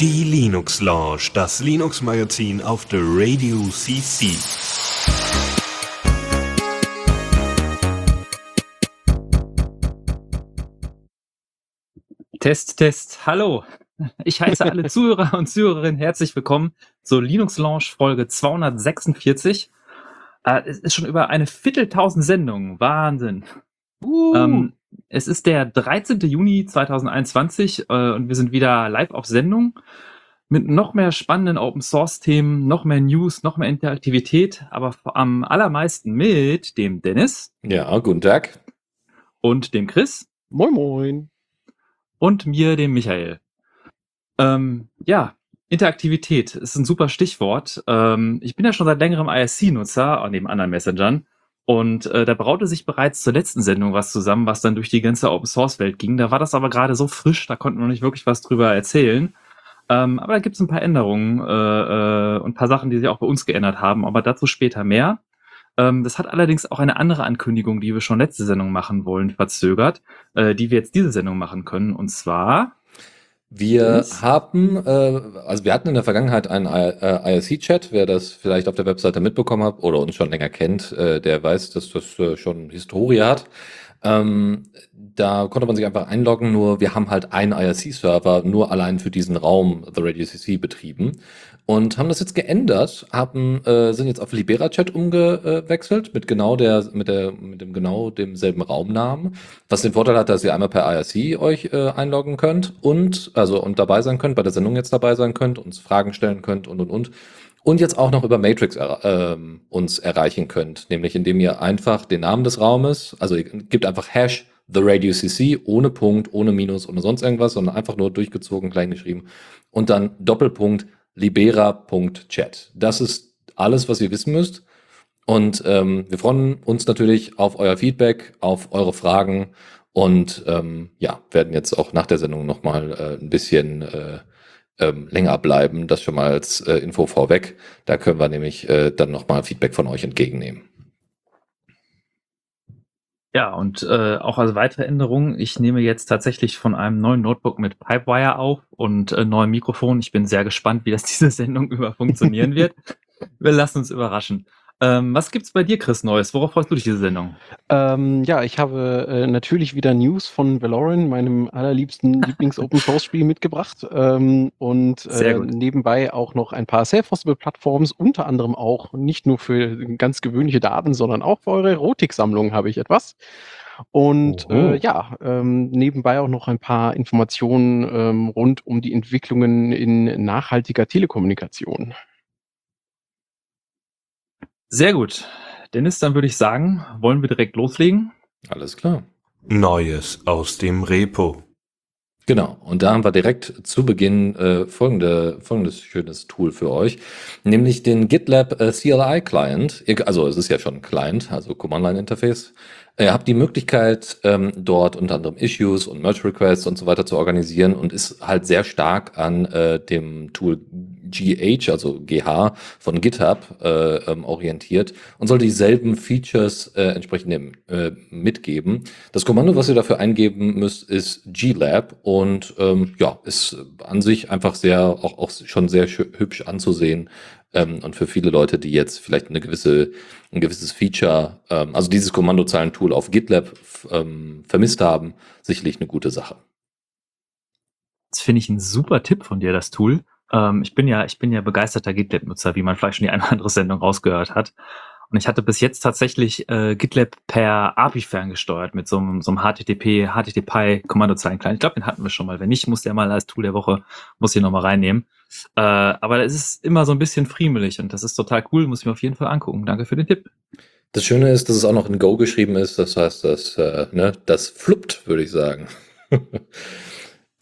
Die Linux Lounge, das Linux Magazin auf der Radio CC. Test, Test, hallo. Ich heiße alle Zuhörer und Zuhörerinnen herzlich willkommen zur Linux Lounge Folge 246. Äh, es ist schon über eine Vierteltausend Sendungen. Wahnsinn. Uh. Ähm, es ist der 13. Juni 2021 äh, und wir sind wieder live auf Sendung mit noch mehr spannenden Open Source Themen, noch mehr News, noch mehr Interaktivität, aber am allermeisten mit dem Dennis. Ja, guten Tag. Und dem Chris. Moin, moin. Und mir, dem Michael. Ähm, ja, Interaktivität ist ein super Stichwort. Ähm, ich bin ja schon seit längerem IRC-Nutzer, neben anderen Messengern. Und äh, da braute sich bereits zur letzten Sendung was zusammen, was dann durch die ganze Open Source Welt ging. Da war das aber gerade so frisch, da konnten wir noch nicht wirklich was drüber erzählen. Ähm, aber da gibt es ein paar Änderungen äh, äh, und ein paar Sachen, die sich auch bei uns geändert haben, aber dazu später mehr. Ähm, das hat allerdings auch eine andere Ankündigung, die wir schon letzte Sendung machen wollen, verzögert, äh, die wir jetzt diese Sendung machen können. Und zwar wir Was? haben, äh, also wir hatten in der Vergangenheit einen äh, IRC-Chat. Wer das vielleicht auf der Webseite mitbekommen hat oder uns schon länger kennt, äh, der weiß, dass das äh, schon Historie hat. Ähm, da konnte man sich einfach einloggen, nur wir haben halt einen IRC-Server nur allein für diesen Raum The Radio CC betrieben und haben das jetzt geändert, haben äh, sind jetzt auf Libera Chat umgewechselt mit genau der mit der mit dem genau demselben Raumnamen, was den Vorteil hat, dass ihr einmal per IRC euch äh, einloggen könnt und also und dabei sein könnt, bei der Sendung jetzt dabei sein könnt, uns Fragen stellen könnt und und und. Und jetzt auch noch über Matrix äh, uns erreichen könnt, nämlich indem ihr einfach den Namen des Raumes, also ihr gebt einfach Hash The Radio CC ohne Punkt, ohne Minus, ohne sonst irgendwas, sondern einfach nur durchgezogen, klein geschrieben. Und dann Doppelpunkt libera.chat. Das ist alles, was ihr wissen müsst. Und ähm, wir freuen uns natürlich auf euer Feedback, auf eure Fragen und ähm, ja, werden jetzt auch nach der Sendung nochmal äh, ein bisschen äh, ähm, länger bleiben. Das schon mal als äh, Info vorweg. Da können wir nämlich äh, dann nochmal Feedback von euch entgegennehmen. Ja, und äh, auch als weitere Änderung, ich nehme jetzt tatsächlich von einem neuen Notebook mit Pipewire auf und äh, neuem Mikrofon. Ich bin sehr gespannt, wie das diese Sendung über funktionieren wird. Wir lassen uns überraschen. Ähm, was gibt's bei dir, Chris, Neues? Worauf freust du dich diese Sendung? Ähm, ja, ich habe äh, natürlich wieder News von Valorant, meinem allerliebsten Lieblings-Open-Source-Spiel mitgebracht ähm, und äh, nebenbei auch noch ein paar Self-Hostable-Plattforms, unter anderem auch nicht nur für ganz gewöhnliche Daten, sondern auch für eure Erotik-Sammlung habe ich etwas. Und äh, ja, ähm, nebenbei auch noch ein paar Informationen ähm, rund um die Entwicklungen in nachhaltiger Telekommunikation. Sehr gut. Dennis, dann würde ich sagen, wollen wir direkt loslegen? Alles klar. Neues aus dem Repo. Genau, und da haben wir direkt zu Beginn äh, folgende, folgendes schönes Tool für euch, nämlich den GitLab äh, CLI Client. Also es ist ja schon ein Client, also Command-Line-Interface. Ihr habt die Möglichkeit, ähm, dort unter anderem Issues und Merge Requests und so weiter zu organisieren und ist halt sehr stark an äh, dem Tool GH, also GH von GitHub äh, ähm, orientiert und soll dieselben Features äh, entsprechend äh, mitgeben. Das Kommando, was ihr dafür eingeben müsst, ist glab und ähm, ja, ist an sich einfach sehr, auch, auch schon sehr hübsch anzusehen ähm, und für viele Leute, die jetzt vielleicht eine gewisse, ein gewisses Feature, ähm, also dieses Kommandozeilentool auf GitLab ähm, vermisst haben, sicherlich eine gute Sache. Das finde ich ein super Tipp von dir, das Tool. Ähm, ich bin ja, ich bin ja begeisterter GitLab-Nutzer, wie man vielleicht schon die eine oder andere Sendung rausgehört hat. Und ich hatte bis jetzt tatsächlich äh, GitLab per API ferngesteuert mit so einem, so einem HTTP, HTTP-Kommandozeilen-Client. Ich glaube, den hatten wir schon mal. Wenn nicht, muss der mal als Tool der Woche, muss ich nochmal reinnehmen. Äh, aber es ist immer so ein bisschen friemelig und das ist total cool, muss ich mir auf jeden Fall angucken. Danke für den Tipp. Das Schöne ist, dass es auch noch in Go geschrieben ist. Das heißt, das, äh, ne, das fluppt, würde ich sagen.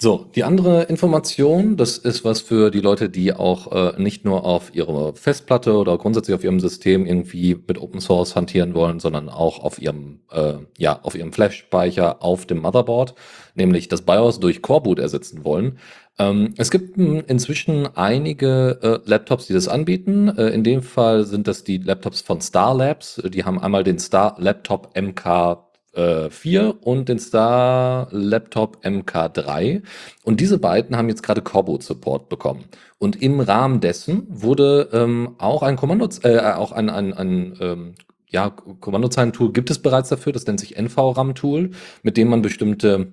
So, die andere Information, das ist was für die Leute, die auch äh, nicht nur auf ihrer Festplatte oder grundsätzlich auf ihrem System irgendwie mit Open Source hantieren wollen, sondern auch auf ihrem, äh, ja, auf ihrem Flash-Speicher auf dem Motherboard, nämlich das BIOS durch Coreboot ersetzen wollen. Ähm, es gibt inzwischen einige äh, Laptops, die das anbieten. Äh, in dem Fall sind das die Laptops von Star Labs. Die haben einmal den Star Laptop MK äh, 4 und den Star Laptop MK3. Und diese beiden haben jetzt gerade Corbo-Support bekommen. Und im Rahmen dessen wurde ähm, auch ein Kommando, äh, auch ein, ein, ein ähm, ja, Kommandozeilentool gibt es bereits dafür, das nennt sich NVRAM-Tool, mit dem man bestimmte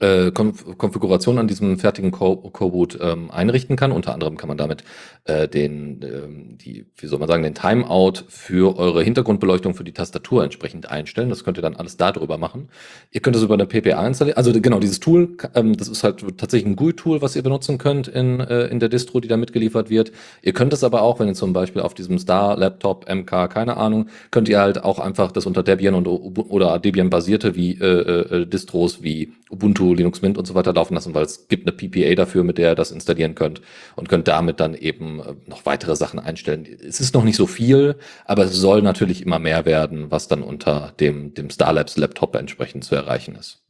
äh, Konf Konfiguration an diesem fertigen Cobot ähm, einrichten kann. Unter anderem kann man damit äh, den, ähm, die, wie soll man sagen, den Timeout für eure Hintergrundbeleuchtung für die Tastatur entsprechend einstellen. Das könnt ihr dann alles darüber machen. Ihr könnt es über eine PPA installieren. Also genau, dieses Tool, ähm, das ist halt tatsächlich ein GUI-Tool, was ihr benutzen könnt in, äh, in der Distro, die da mitgeliefert wird. Ihr könnt es aber auch, wenn ihr zum Beispiel auf diesem Star-Laptop, MK, keine Ahnung, könnt ihr halt auch einfach das unter Debian und, oder Debian-basierte wie äh, äh, Distros wie Ubuntu, Linux Mint und so weiter laufen lassen, weil es gibt eine PPA dafür, mit der ihr das installieren könnt und könnt damit dann eben äh, noch weitere Sachen einstellen. Es ist noch nicht so viel, aber es soll natürlich immer mehr werden, was dann unter dem, dem Starlabs Laptop entsprechend zu erreichen ist.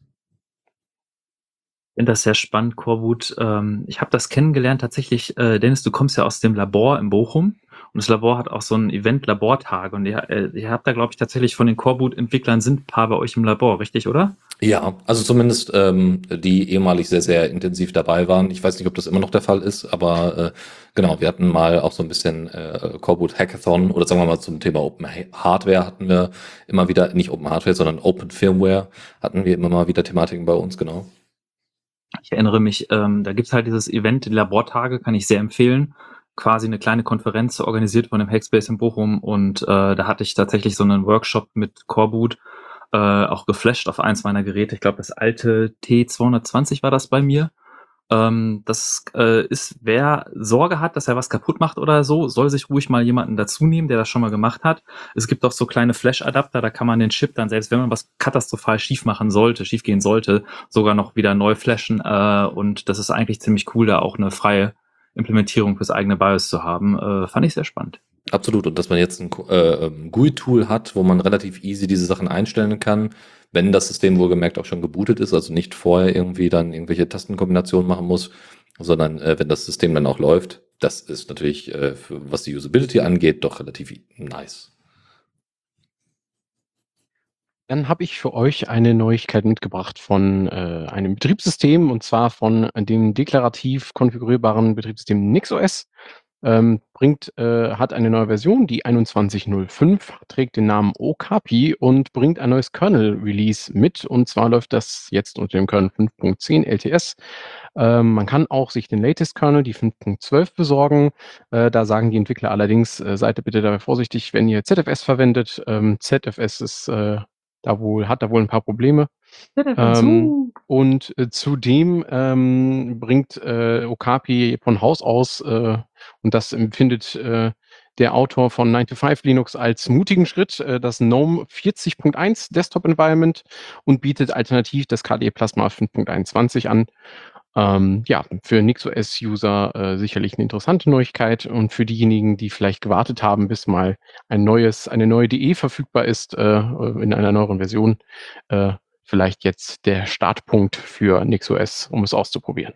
Ich finde das sehr spannend, Corwood. Ähm, ich habe das kennengelernt tatsächlich, äh, Dennis, du kommst ja aus dem Labor in Bochum und das Labor hat auch so ein Event-Labortag. Und ihr, äh, ihr habt da, glaube ich, tatsächlich von den Coreboot-Entwicklern sind ein paar bei euch im Labor, richtig, oder? Ja, also zumindest ähm, die ehemalig sehr, sehr intensiv dabei waren. Ich weiß nicht, ob das immer noch der Fall ist, aber äh, genau, wir hatten mal auch so ein bisschen äh, Coreboot Hackathon oder sagen wir mal zum Thema Open Hardware hatten wir immer wieder, nicht Open Hardware, sondern Open Firmware hatten wir immer mal wieder Thematiken bei uns, genau. Ich erinnere mich, ähm, da gibt's halt dieses Event, die Labortage, kann ich sehr empfehlen quasi eine kleine Konferenz organisiert von dem Hackspace in Bochum und äh, da hatte ich tatsächlich so einen Workshop mit Coreboot äh, auch geflasht auf eins meiner Geräte. Ich glaube, das alte T220 war das bei mir. Ähm, das äh, ist, wer Sorge hat, dass er was kaputt macht oder so, soll sich ruhig mal jemanden dazu nehmen, der das schon mal gemacht hat. Es gibt auch so kleine Flash-Adapter, da kann man den Chip dann, selbst wenn man was katastrophal schief machen sollte, schief gehen sollte, sogar noch wieder neu flashen. Äh, und das ist eigentlich ziemlich cool, da auch eine freie Implementierung fürs eigene BIOS zu haben, äh, fand ich sehr spannend. Absolut. Und dass man jetzt ein äh, ähm, GUI-Tool hat, wo man relativ easy diese Sachen einstellen kann, wenn das System wohlgemerkt auch schon gebootet ist, also nicht vorher irgendwie dann irgendwelche Tastenkombinationen machen muss, sondern äh, wenn das System dann auch läuft, das ist natürlich, äh, für, was die Usability angeht, doch relativ nice. Dann habe ich für euch eine Neuigkeit mitgebracht von äh, einem Betriebssystem und zwar von dem deklarativ konfigurierbaren Betriebssystem NixOS. Ähm, bringt, äh, hat eine neue Version, die 21.05, trägt den Namen Okapi und bringt ein neues Kernel-Release mit. Und zwar läuft das jetzt unter dem Kernel 5.10 LTS. Ähm, man kann auch sich den Latest Kernel, die 5.12, besorgen. Äh, da sagen die Entwickler allerdings, äh, seid bitte dabei vorsichtig, wenn ihr ZFS verwendet. Ähm, ZFS ist äh, da wohl, hat da wohl ein paar Probleme. Ähm, und äh, zudem ähm, bringt äh, Okapi von Haus aus, äh, und das empfindet äh, der Autor von 9 to 5 Linux als mutigen Schritt, äh, das GNOME 40.1 Desktop Environment und bietet alternativ das KDE Plasma 5.21 an. Ähm, ja, für NixOS-User äh, sicherlich eine interessante Neuigkeit und für diejenigen, die vielleicht gewartet haben, bis mal ein neues, eine neue DE verfügbar ist äh, in einer neueren Version, äh, vielleicht jetzt der Startpunkt für NixOS, um es auszuprobieren.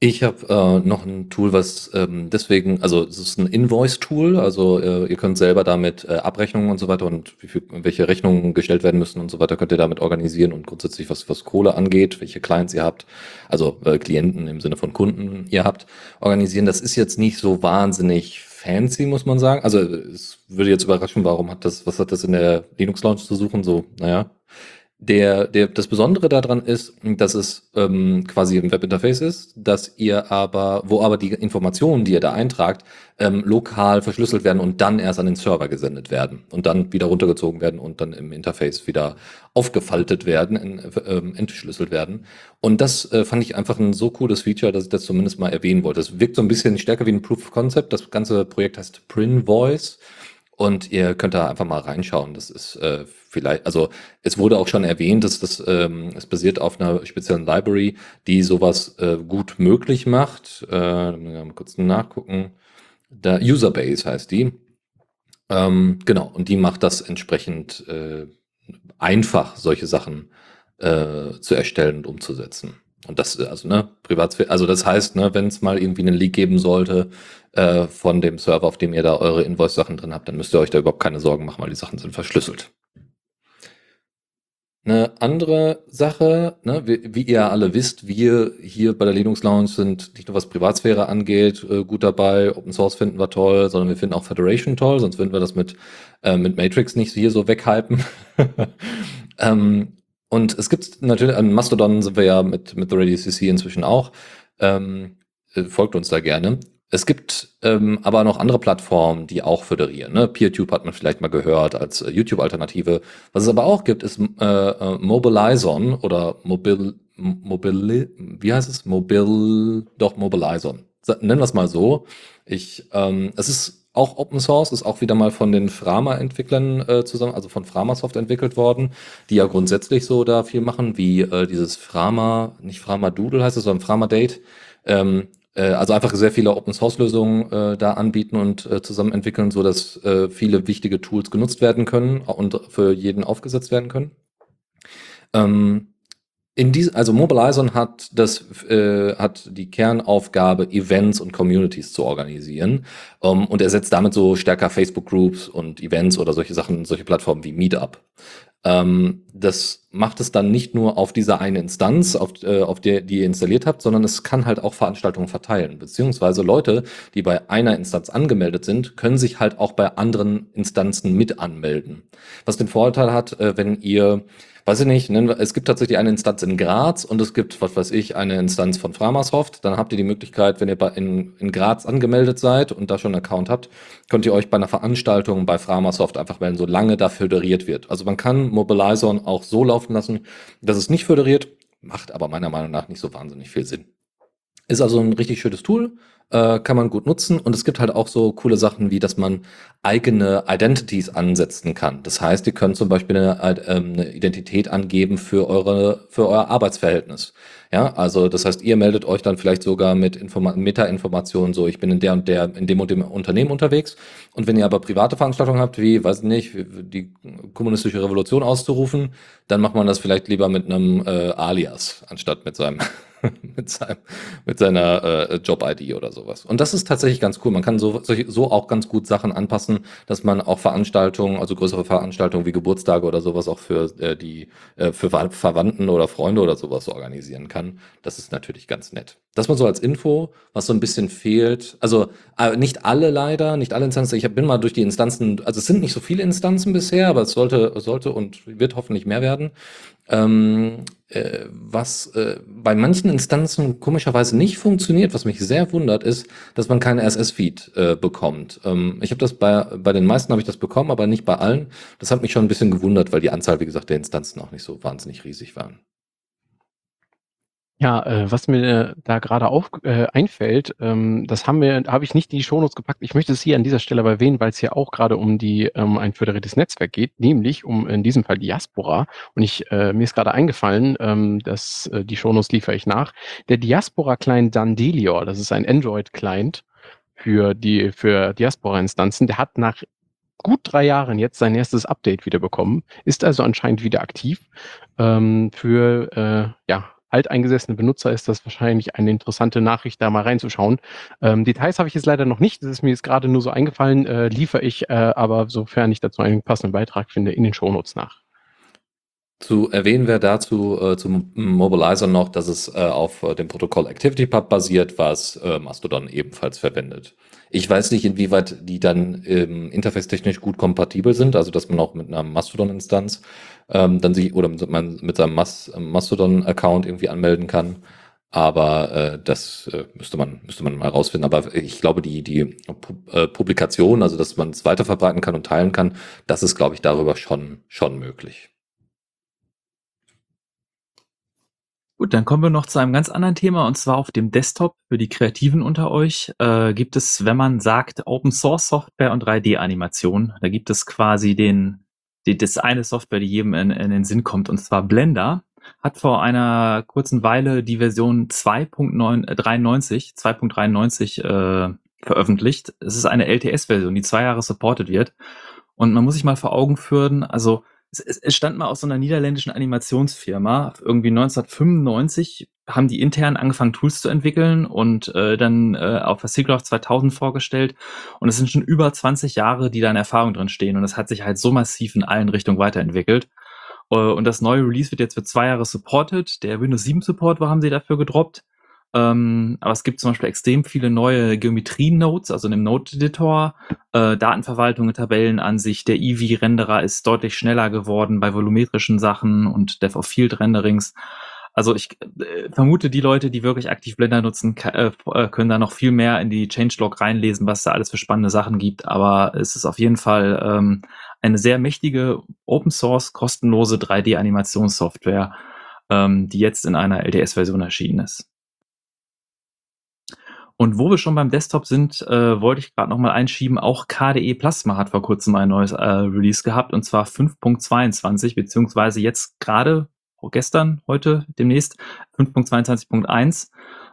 Ich habe äh, noch ein Tool, was ähm, deswegen, also es ist ein Invoice-Tool, also äh, ihr könnt selber damit äh, Abrechnungen und so weiter und wie viel, welche Rechnungen gestellt werden müssen und so weiter, könnt ihr damit organisieren und grundsätzlich was, was Kohle angeht, welche Clients ihr habt, also äh, Klienten im Sinne von Kunden ihr habt, organisieren. Das ist jetzt nicht so wahnsinnig fancy, muss man sagen. Also es würde jetzt überraschen, warum hat das, was hat das in der Linux Launch zu suchen? So, naja, der, der, das Besondere daran ist, dass es ähm, quasi ein Webinterface ist, dass ihr aber, wo aber die Informationen, die ihr da eintragt, ähm, lokal verschlüsselt werden und dann erst an den Server gesendet werden und dann wieder runtergezogen werden und dann im Interface wieder aufgefaltet werden, in, ähm, entschlüsselt werden. Und das äh, fand ich einfach ein so cooles Feature, dass ich das zumindest mal erwähnen wollte. Es wirkt so ein bisschen stärker wie ein Proof of Concept. Das ganze Projekt heißt Prin Voice. Und ihr könnt da einfach mal reinschauen. Das ist äh, vielleicht, also es wurde auch schon erwähnt, dass das ähm, es basiert auf einer speziellen Library, die sowas äh, gut möglich macht. Äh, mal kurz nachgucken. Da Userbase heißt die. Ähm, genau, und die macht das entsprechend äh, einfach, solche Sachen äh, zu erstellen und umzusetzen. Und das, also, ne, Privatsphäre, also das heißt, ne, wenn es mal irgendwie einen Leak geben sollte äh, von dem Server, auf dem ihr da eure Invoice-Sachen drin habt, dann müsst ihr euch da überhaupt keine Sorgen machen, weil die Sachen sind verschlüsselt. Eine andere Sache, ne, wie, wie ihr alle wisst, wir hier bei der Linux Lounge sind nicht nur was Privatsphäre angeht, äh, gut dabei. Open Source finden wir toll, sondern wir finden auch Federation toll, sonst würden wir das mit, äh, mit Matrix nicht hier so weghypen. ähm, und es gibt natürlich, an Mastodon sind wir ja mit, mit The Radio CC inzwischen auch. Ähm, äh, folgt uns da gerne. Es gibt ähm, aber noch andere Plattformen, die auch föderieren. Ne? PeerTube hat man vielleicht mal gehört als äh, YouTube-Alternative. Was es aber auch gibt, ist äh, äh, Mobilizon oder Mobil, Mobil, wie heißt es? Mobil, doch Mobilizon. Nennen wir es mal so. Ich, ähm, es ist auch Open Source, ist auch wieder mal von den Frama-Entwicklern äh, zusammen, also von Framasoft entwickelt worden, die ja grundsätzlich so da viel machen, wie äh, dieses Frama, nicht Frama Doodle heißt es, sondern Frama Date. Ähm, äh, also einfach sehr viele Open Source Lösungen äh, da anbieten und äh, zusammen entwickeln, so dass äh, viele wichtige Tools genutzt werden können und für jeden aufgesetzt werden können. Ähm, in dies, also Mobilizon hat das äh, hat die Kernaufgabe, Events und Communities zu organisieren um, und ersetzt damit so stärker Facebook Groups und Events oder solche Sachen, solche Plattformen wie Meetup. Ähm, das macht es dann nicht nur auf dieser eine Instanz, auf, äh, auf der die ihr installiert habt, sondern es kann halt auch Veranstaltungen verteilen. Beziehungsweise Leute, die bei einer Instanz angemeldet sind, können sich halt auch bei anderen Instanzen mit anmelden. Was den Vorteil hat, äh, wenn ihr weiß ich nicht, es gibt tatsächlich eine Instanz in Graz und es gibt, was weiß ich, eine Instanz von Framasoft. Dann habt ihr die Möglichkeit, wenn ihr in, in Graz angemeldet seid und da schon einen Account habt, könnt ihr euch bei einer Veranstaltung bei Framasoft einfach melden, solange da föderiert wird. Also man kann Mobilizon auch so laufen lassen, dass es nicht föderiert, macht aber meiner Meinung nach nicht so wahnsinnig viel Sinn. Ist also ein richtig schönes Tool, äh, kann man gut nutzen und es gibt halt auch so coole Sachen wie, dass man eigene Identities ansetzen kann. Das heißt, ihr könnt zum Beispiel eine, äh, eine Identität angeben für eure für euer Arbeitsverhältnis. Ja, also das heißt, ihr meldet euch dann vielleicht sogar mit Informa Meta-Informationen, so ich bin in der und der, in dem und dem Unternehmen unterwegs. Und wenn ihr aber private Veranstaltungen habt, wie, weiß nicht, die kommunistische Revolution auszurufen, dann macht man das vielleicht lieber mit einem äh, Alias, anstatt mit seinem mit, seinem, mit seiner äh, Job-ID oder sowas. Und das ist tatsächlich ganz cool. Man kann so, so auch ganz gut Sachen anpassen, dass man auch Veranstaltungen, also größere Veranstaltungen wie Geburtstage oder sowas auch für äh, die äh, für Verwandten oder Freunde oder sowas organisieren kann. Das ist natürlich ganz nett. Das mal so als Info, was so ein bisschen fehlt. Also äh, nicht alle leider, nicht alle Instanzen. Ich bin mal durch die Instanzen, also es sind nicht so viele Instanzen bisher, aber es sollte, sollte und wird hoffentlich mehr werden. Ähm, äh, was äh, bei manchen Instanzen komischerweise nicht funktioniert, was mich sehr wundert, ist, dass man keinen RSS-Feed äh, bekommt. Ähm, ich habe das bei, bei den meisten habe ich das bekommen, aber nicht bei allen. Das hat mich schon ein bisschen gewundert, weil die Anzahl, wie gesagt, der Instanzen auch nicht so wahnsinnig riesig waren. Ja, äh, was mir da gerade auf äh, einfällt, ähm, das haben wir habe ich nicht in die Shownotes gepackt. Ich möchte es hier an dieser Stelle aber erwähnen, weil es hier auch gerade um die ähm, ein föderiertes Netzwerk geht, nämlich um in diesem Fall Diaspora. Und ich äh, mir ist gerade eingefallen, ähm, dass äh, die Shownotes liefere ich nach. Der Diaspora-Client Dandelior, das ist ein Android-Client für die für Diaspora-Instanzen, der hat nach gut drei Jahren jetzt sein erstes Update wieder bekommen, ist also anscheinend wieder aktiv ähm, für äh, ja alteingesessene Benutzer ist das wahrscheinlich eine interessante Nachricht, da mal reinzuschauen. Ähm, Details habe ich jetzt leider noch nicht. Das ist mir jetzt gerade nur so eingefallen, äh, liefere ich äh, aber, sofern ich dazu einen passenden Beitrag finde, in den Shownotes nach. Zu erwähnen wäre dazu äh, zum Mobilizer noch, dass es äh, auf äh, dem Protokoll ActivityPub basiert, was äh, Mastodon ebenfalls verwendet. Ich weiß nicht, inwieweit die dann ähm, interface-technisch gut kompatibel sind, also dass man auch mit einer Mastodon-Instanz ähm, dann sich oder mit, man, mit seinem Mas Mastodon-Account irgendwie anmelden kann. Aber äh, das äh, müsste man müsste man mal rausfinden. Aber ich glaube, die die äh, Publikation, also dass man es weiterverbreiten kann und teilen kann, das ist, glaube ich, darüber schon schon möglich. Gut, dann kommen wir noch zu einem ganz anderen Thema und zwar auf dem Desktop für die Kreativen unter euch. Äh, gibt es, wenn man sagt Open Source Software und 3D-Animation, da gibt es quasi den, die, das eine Software, die jedem in, in den Sinn kommt und zwar Blender. Hat vor einer kurzen Weile die Version 2.93 2.93 äh, veröffentlicht. Es ist eine LTS-Version, die zwei Jahre supported wird. Und man muss sich mal vor Augen führen, also es, es stand mal aus so einer niederländischen Animationsfirma. Irgendwie 1995 haben die intern angefangen, Tools zu entwickeln und äh, dann äh, auf der SIGGRAPH 2000 vorgestellt. Und es sind schon über 20 Jahre, die da in Erfahrung drin stehen. Und es hat sich halt so massiv in allen Richtungen weiterentwickelt. Äh, und das neue Release wird jetzt für zwei Jahre supported. Der Windows 7 Support war, haben sie dafür gedroppt. Ähm, aber es gibt zum Beispiel extrem viele neue Geometrien-Nodes, also in dem Node-Editor, äh, Datenverwaltung, Tabellenansicht. Der Eevee-Renderer ist deutlich schneller geworden bei volumetrischen Sachen und Dev-of-Field-Renderings. Also ich äh, vermute, die Leute, die wirklich aktiv Blender nutzen, äh, äh, können da noch viel mehr in die Changelog reinlesen, was da alles für spannende Sachen gibt. Aber es ist auf jeden Fall ähm, eine sehr mächtige Open Source kostenlose 3D-Animationssoftware, ähm, die jetzt in einer LTS-Version erschienen ist. Und wo wir schon beim Desktop sind, äh, wollte ich gerade noch mal einschieben, auch KDE Plasma hat vor kurzem ein neues äh, Release gehabt und zwar 5.22, beziehungsweise jetzt gerade, gestern, heute, demnächst 5.22.1.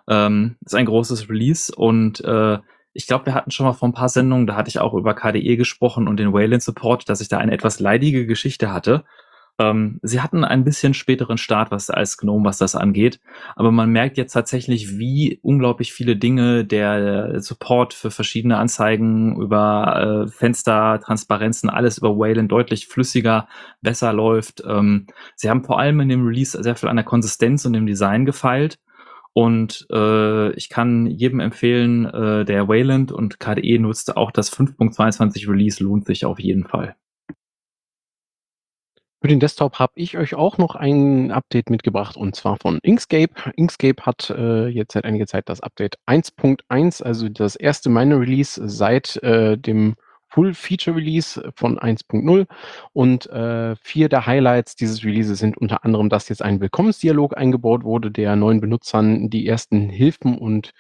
Ähm, ist ein großes Release und äh, ich glaube, wir hatten schon mal vor ein paar Sendungen, da hatte ich auch über KDE gesprochen und den Wayland Support, dass ich da eine etwas leidige Geschichte hatte. Ähm, sie hatten ein bisschen späteren Start was als Gnome, was das angeht, aber man merkt jetzt tatsächlich, wie unglaublich viele Dinge der Support für verschiedene Anzeigen über äh, Fenster, Transparenzen, alles über Wayland deutlich flüssiger, besser läuft. Ähm, sie haben vor allem in dem Release sehr viel an der Konsistenz und dem Design gefeilt. Und äh, ich kann jedem empfehlen, äh, der Wayland und KDE nutzt, auch das 5.22 Release lohnt sich auf jeden Fall. Für den Desktop habe ich euch auch noch ein Update mitgebracht und zwar von Inkscape. Inkscape hat äh, jetzt seit einiger Zeit das Update 1.1, also das erste Minor Release seit äh, dem Full Feature Release von 1.0 und äh, vier der Highlights dieses Releases sind unter anderem, dass jetzt ein Willkommensdialog eingebaut wurde, der neuen Benutzern die ersten Hilfen und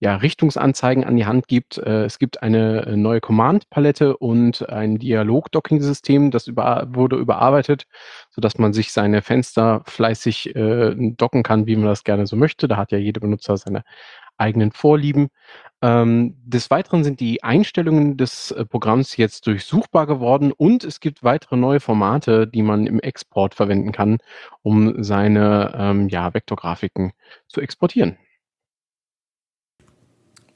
ja, Richtungsanzeigen an die Hand gibt. Äh, es gibt eine äh, neue Command-Palette und ein Dialog-Docking-System, das über, wurde überarbeitet, sodass man sich seine Fenster fleißig äh, docken kann, wie man das gerne so möchte. Da hat ja jeder Benutzer seine eigenen Vorlieben. Ähm, des Weiteren sind die Einstellungen des äh, Programms jetzt durchsuchbar geworden und es gibt weitere neue Formate, die man im Export verwenden kann, um seine ähm, ja, Vektorgrafiken zu exportieren.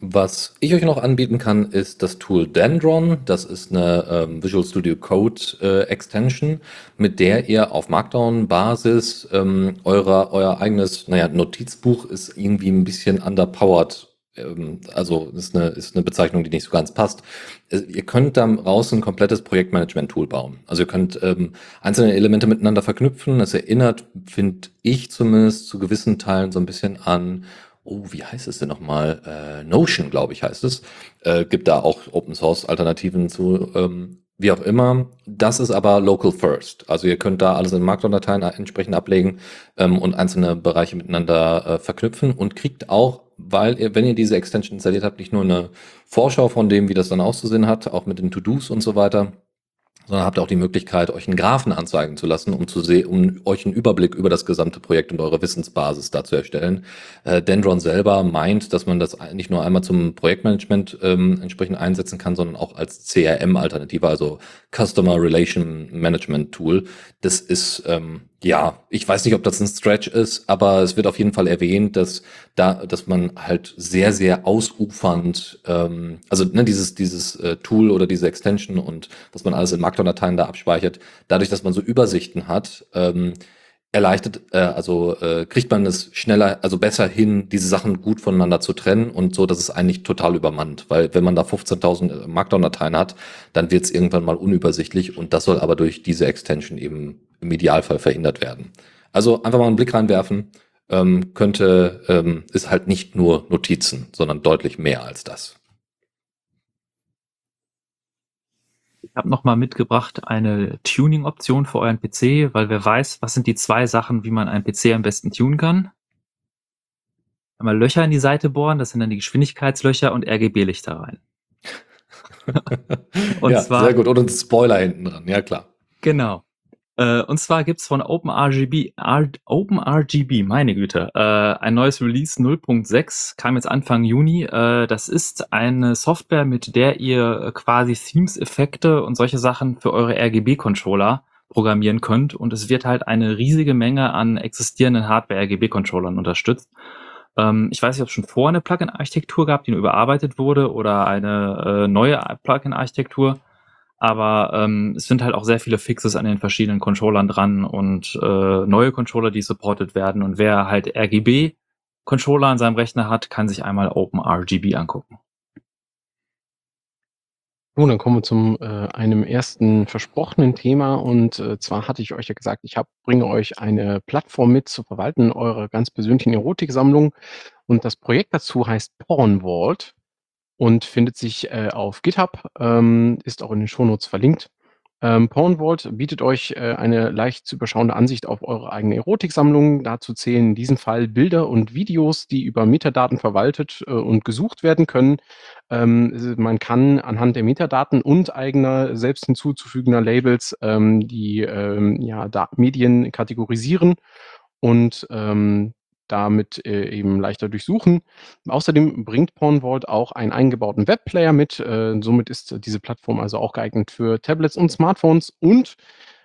Was ich euch noch anbieten kann, ist das Tool Dendron. Das ist eine ähm, Visual Studio Code äh, Extension, mit der ihr auf Markdown-Basis ähm, euer, euer eigenes, naja, Notizbuch ist irgendwie ein bisschen underpowered ähm, also ist eine, ist eine Bezeichnung, die nicht so ganz passt. Ihr könnt da raus ein komplettes Projektmanagement-Tool bauen. Also ihr könnt ähm, einzelne Elemente miteinander verknüpfen. Es erinnert, finde ich zumindest, zu gewissen Teilen so ein bisschen an, oh, wie heißt es denn nochmal? Äh, Notion, glaube ich, heißt es. Äh, gibt da auch Open-Source-Alternativen zu, ähm, wie auch immer. Das ist aber local first. Also ihr könnt da alles in Markdown-Dateien entsprechend ablegen ähm, und einzelne Bereiche miteinander äh, verknüpfen und kriegt auch weil ihr, wenn ihr diese Extension installiert habt, nicht nur eine Vorschau von dem, wie das dann auszusehen hat, auch mit den To-Dos und so weiter, sondern habt auch die Möglichkeit, euch einen Graphen anzeigen zu lassen, um zu sehen, um euch einen Überblick über das gesamte Projekt und eure Wissensbasis da zu erstellen. Äh, Dendron selber meint, dass man das nicht nur einmal zum Projektmanagement ähm, entsprechend einsetzen kann, sondern auch als CRM-Alternative, also Customer Relation Management Tool. Das ist ähm, ja, ich weiß nicht, ob das ein Stretch ist, aber es wird auf jeden Fall erwähnt, dass da, dass man halt sehr, sehr ausufernd, ähm, also ne, dieses dieses äh, Tool oder diese Extension und was man alles in Markdown-Dateien da abspeichert, dadurch, dass man so Übersichten hat, ähm, erleichtert, äh, also äh, kriegt man es schneller, also besser hin, diese Sachen gut voneinander zu trennen und so, dass es eigentlich total übermannt. Weil wenn man da 15.000 äh, Markdown-Dateien hat, dann wird es irgendwann mal unübersichtlich und das soll aber durch diese Extension eben im Idealfall verhindert werden. Also einfach mal einen Blick reinwerfen, ähm, könnte, ähm, ist halt nicht nur Notizen, sondern deutlich mehr als das. Habe nochmal mitgebracht eine Tuning-Option für euren PC, weil wer weiß, was sind die zwei Sachen, wie man einen PC am besten tunen kann. Einmal Löcher in die Seite bohren, das sind dann die Geschwindigkeitslöcher und RGB-Lichter rein. und ja, zwar, sehr gut. Und ein Spoiler hinten dran, ja klar. Genau. Äh, und zwar gibt's von OpenRGB, R, OpenRGB, meine Güte, äh, ein neues Release 0.6, kam jetzt Anfang Juni. Äh, das ist eine Software, mit der ihr quasi Themes-Effekte und solche Sachen für eure RGB-Controller programmieren könnt. Und es wird halt eine riesige Menge an existierenden Hardware-RGB-Controllern unterstützt. Ähm, ich weiß nicht, ob es schon vor eine Plugin-Architektur gab, die nur überarbeitet wurde oder eine äh, neue Plugin-Architektur. Aber ähm, es sind halt auch sehr viele Fixes an den verschiedenen Controllern dran und äh, neue Controller, die supported werden. Und wer halt RGB-Controller an seinem Rechner hat, kann sich einmal OpenRGB angucken. Nun, dann kommen wir zum äh, einem ersten versprochenen Thema und äh, zwar hatte ich euch ja gesagt, ich hab, bringe euch eine Plattform mit zu verwalten eurer ganz persönlichen Erotiksammlung und das Projekt dazu heißt Porn Vault und findet sich äh, auf GitHub, ähm, ist auch in den Shownotes verlinkt. Ähm, Porn Vault bietet euch äh, eine leicht zu überschauende Ansicht auf eure eigene Erotiksammlung. Dazu zählen in diesem Fall Bilder und Videos, die über Metadaten verwaltet äh, und gesucht werden können. Ähm, man kann anhand der Metadaten und eigener selbst hinzuzufügender Labels ähm, die ähm, ja, Medien kategorisieren und ähm, damit äh, eben leichter durchsuchen. Außerdem bringt Pornvault auch einen eingebauten Webplayer mit. Äh, somit ist diese Plattform also auch geeignet für Tablets und Smartphones. Und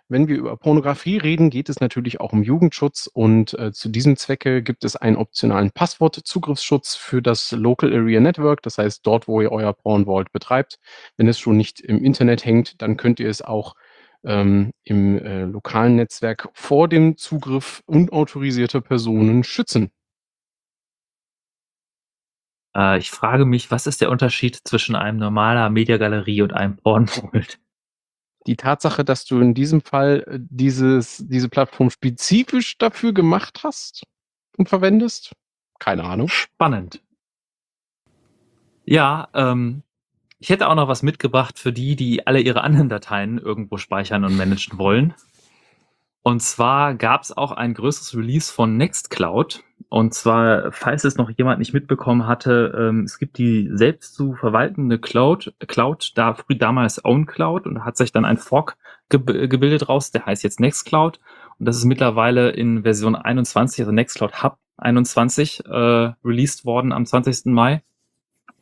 wenn wir über Pornografie reden, geht es natürlich auch um Jugendschutz und äh, zu diesem Zwecke gibt es einen optionalen Passwortzugriffsschutz für das Local Area Network, das heißt dort, wo ihr euer Pornvault betreibt. Wenn es schon nicht im Internet hängt, dann könnt ihr es auch ähm, im äh, lokalen Netzwerk vor dem Zugriff unautorisierter Personen schützen. Äh, ich frage mich, was ist der Unterschied zwischen einem normaler Mediagalerie und einem Pornkult? Die Tatsache, dass du in diesem Fall äh, dieses, diese Plattform spezifisch dafür gemacht hast und verwendest? Keine Ahnung. Spannend. Ja, ähm, ich hätte auch noch was mitgebracht für die, die alle ihre anderen Dateien irgendwo speichern und managen wollen. Und zwar gab es auch ein größeres Release von Nextcloud. Und zwar, falls es noch jemand nicht mitbekommen hatte, ähm, es gibt die selbst zu verwaltende Cloud, Cloud da, damals OwnCloud und hat sich dann ein Fork ge gebildet raus, der heißt jetzt Nextcloud. Und das ist mittlerweile in Version 21, also Nextcloud Hub 21, äh, released worden am 20. Mai.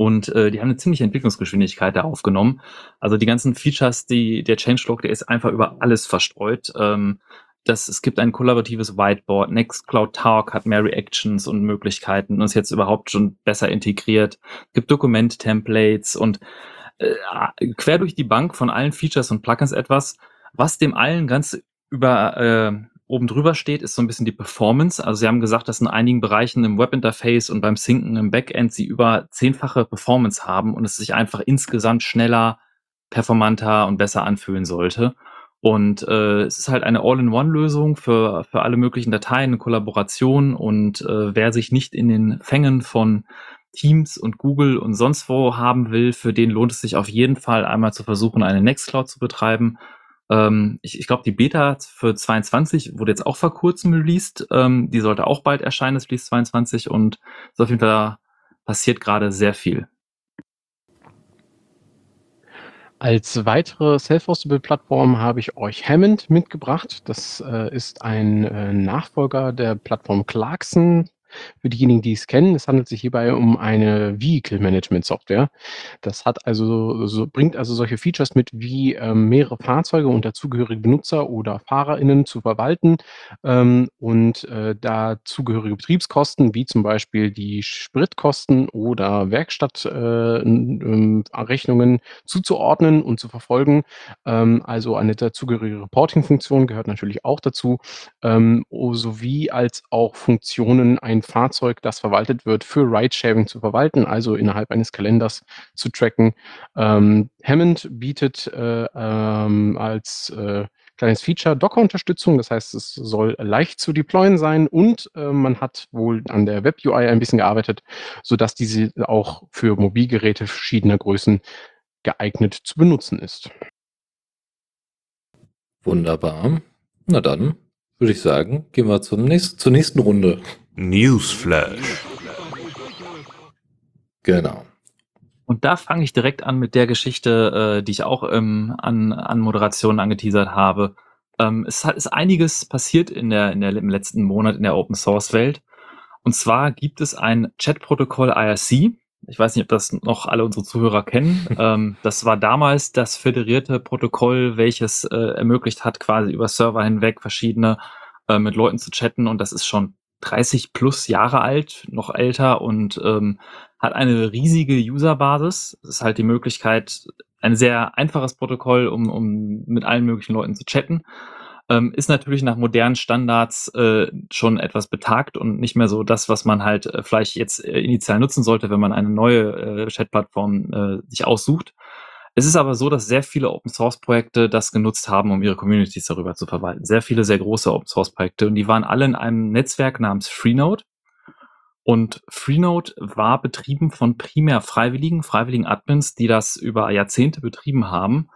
Und äh, die haben eine ziemliche Entwicklungsgeschwindigkeit da aufgenommen. Also die ganzen Features, die der Changelog, der ist einfach über alles verstreut. Ähm, das, es gibt ein kollaboratives Whiteboard, Nextcloud Talk hat mehr Reactions und Möglichkeiten und ist jetzt überhaupt schon besser integriert. Es gibt Dokument-Templates und äh, quer durch die Bank von allen Features und Plugins etwas, was dem allen ganz über äh, oben drüber steht, ist so ein bisschen die Performance. Also sie haben gesagt, dass in einigen Bereichen im Webinterface und beim Synken im Backend sie über zehnfache Performance haben und es sich einfach insgesamt schneller, performanter und besser anfühlen sollte. Und äh, es ist halt eine All-in-One-Lösung für, für alle möglichen Dateien, Kollaboration und äh, wer sich nicht in den Fängen von Teams und Google und sonst wo haben will, für den lohnt es sich auf jeden Fall einmal zu versuchen, eine Nextcloud zu betreiben ähm, ich ich glaube, die Beta für 22 wurde jetzt auch vor kurzem released. Ähm, die sollte auch bald erscheinen, das Release 22. Und so auf jeden Fall passiert gerade sehr viel. Als weitere Self-Hostable-Plattform habe ich euch Hammond mitgebracht. Das äh, ist ein äh, Nachfolger der Plattform Clarkson. Für diejenigen, die es kennen, es handelt sich hierbei um eine Vehicle Management Software. Das hat also, so, bringt also solche Features mit, wie ähm, mehrere Fahrzeuge und dazugehörige Benutzer oder FahrerInnen zu verwalten ähm, und äh, dazugehörige Betriebskosten, wie zum Beispiel die Spritkosten oder Werkstattrechnungen äh, zuzuordnen und zu verfolgen. Ähm, also eine dazugehörige Reporting-Funktion gehört natürlich auch dazu, ähm, sowie als auch Funktionen ein Fahrzeug, das verwaltet wird, für Ridesharing zu verwalten, also innerhalb eines Kalenders zu tracken. Ähm, Hammond bietet äh, ähm, als äh, kleines Feature Docker-Unterstützung, das heißt, es soll leicht zu deployen sein und äh, man hat wohl an der Web-UI ein bisschen gearbeitet, sodass diese auch für Mobilgeräte verschiedener Größen geeignet zu benutzen ist. Wunderbar. Na dann würde ich sagen, gehen wir zum nächsten, zur nächsten Runde. Newsflash. Genau. Und da fange ich direkt an mit der Geschichte, äh, die ich auch ähm, an, an Moderationen angeteasert habe. Ähm, es hat, ist einiges passiert in der, in der, im letzten Monat in der Open Source Welt. Und zwar gibt es ein Chat-Protokoll IRC. Ich weiß nicht, ob das noch alle unsere Zuhörer kennen. ähm, das war damals das föderierte Protokoll, welches äh, ermöglicht hat, quasi über Server hinweg verschiedene äh, mit Leuten zu chatten. Und das ist schon 30 plus Jahre alt, noch älter und ähm, hat eine riesige Userbasis. Es ist halt die Möglichkeit, ein sehr einfaches Protokoll, um, um mit allen möglichen Leuten zu chatten. Ähm, ist natürlich nach modernen Standards äh, schon etwas betagt und nicht mehr so das, was man halt äh, vielleicht jetzt äh, initial nutzen sollte, wenn man eine neue äh, Chat-Plattform äh, sich aussucht. Es ist aber so, dass sehr viele Open-Source-Projekte das genutzt haben, um ihre Communities darüber zu verwalten. Sehr viele, sehr große Open-Source-Projekte und die waren alle in einem Netzwerk namens Freenode. Und Freenode war betrieben von primär Freiwilligen, freiwilligen Admins, die das über Jahrzehnte betrieben haben.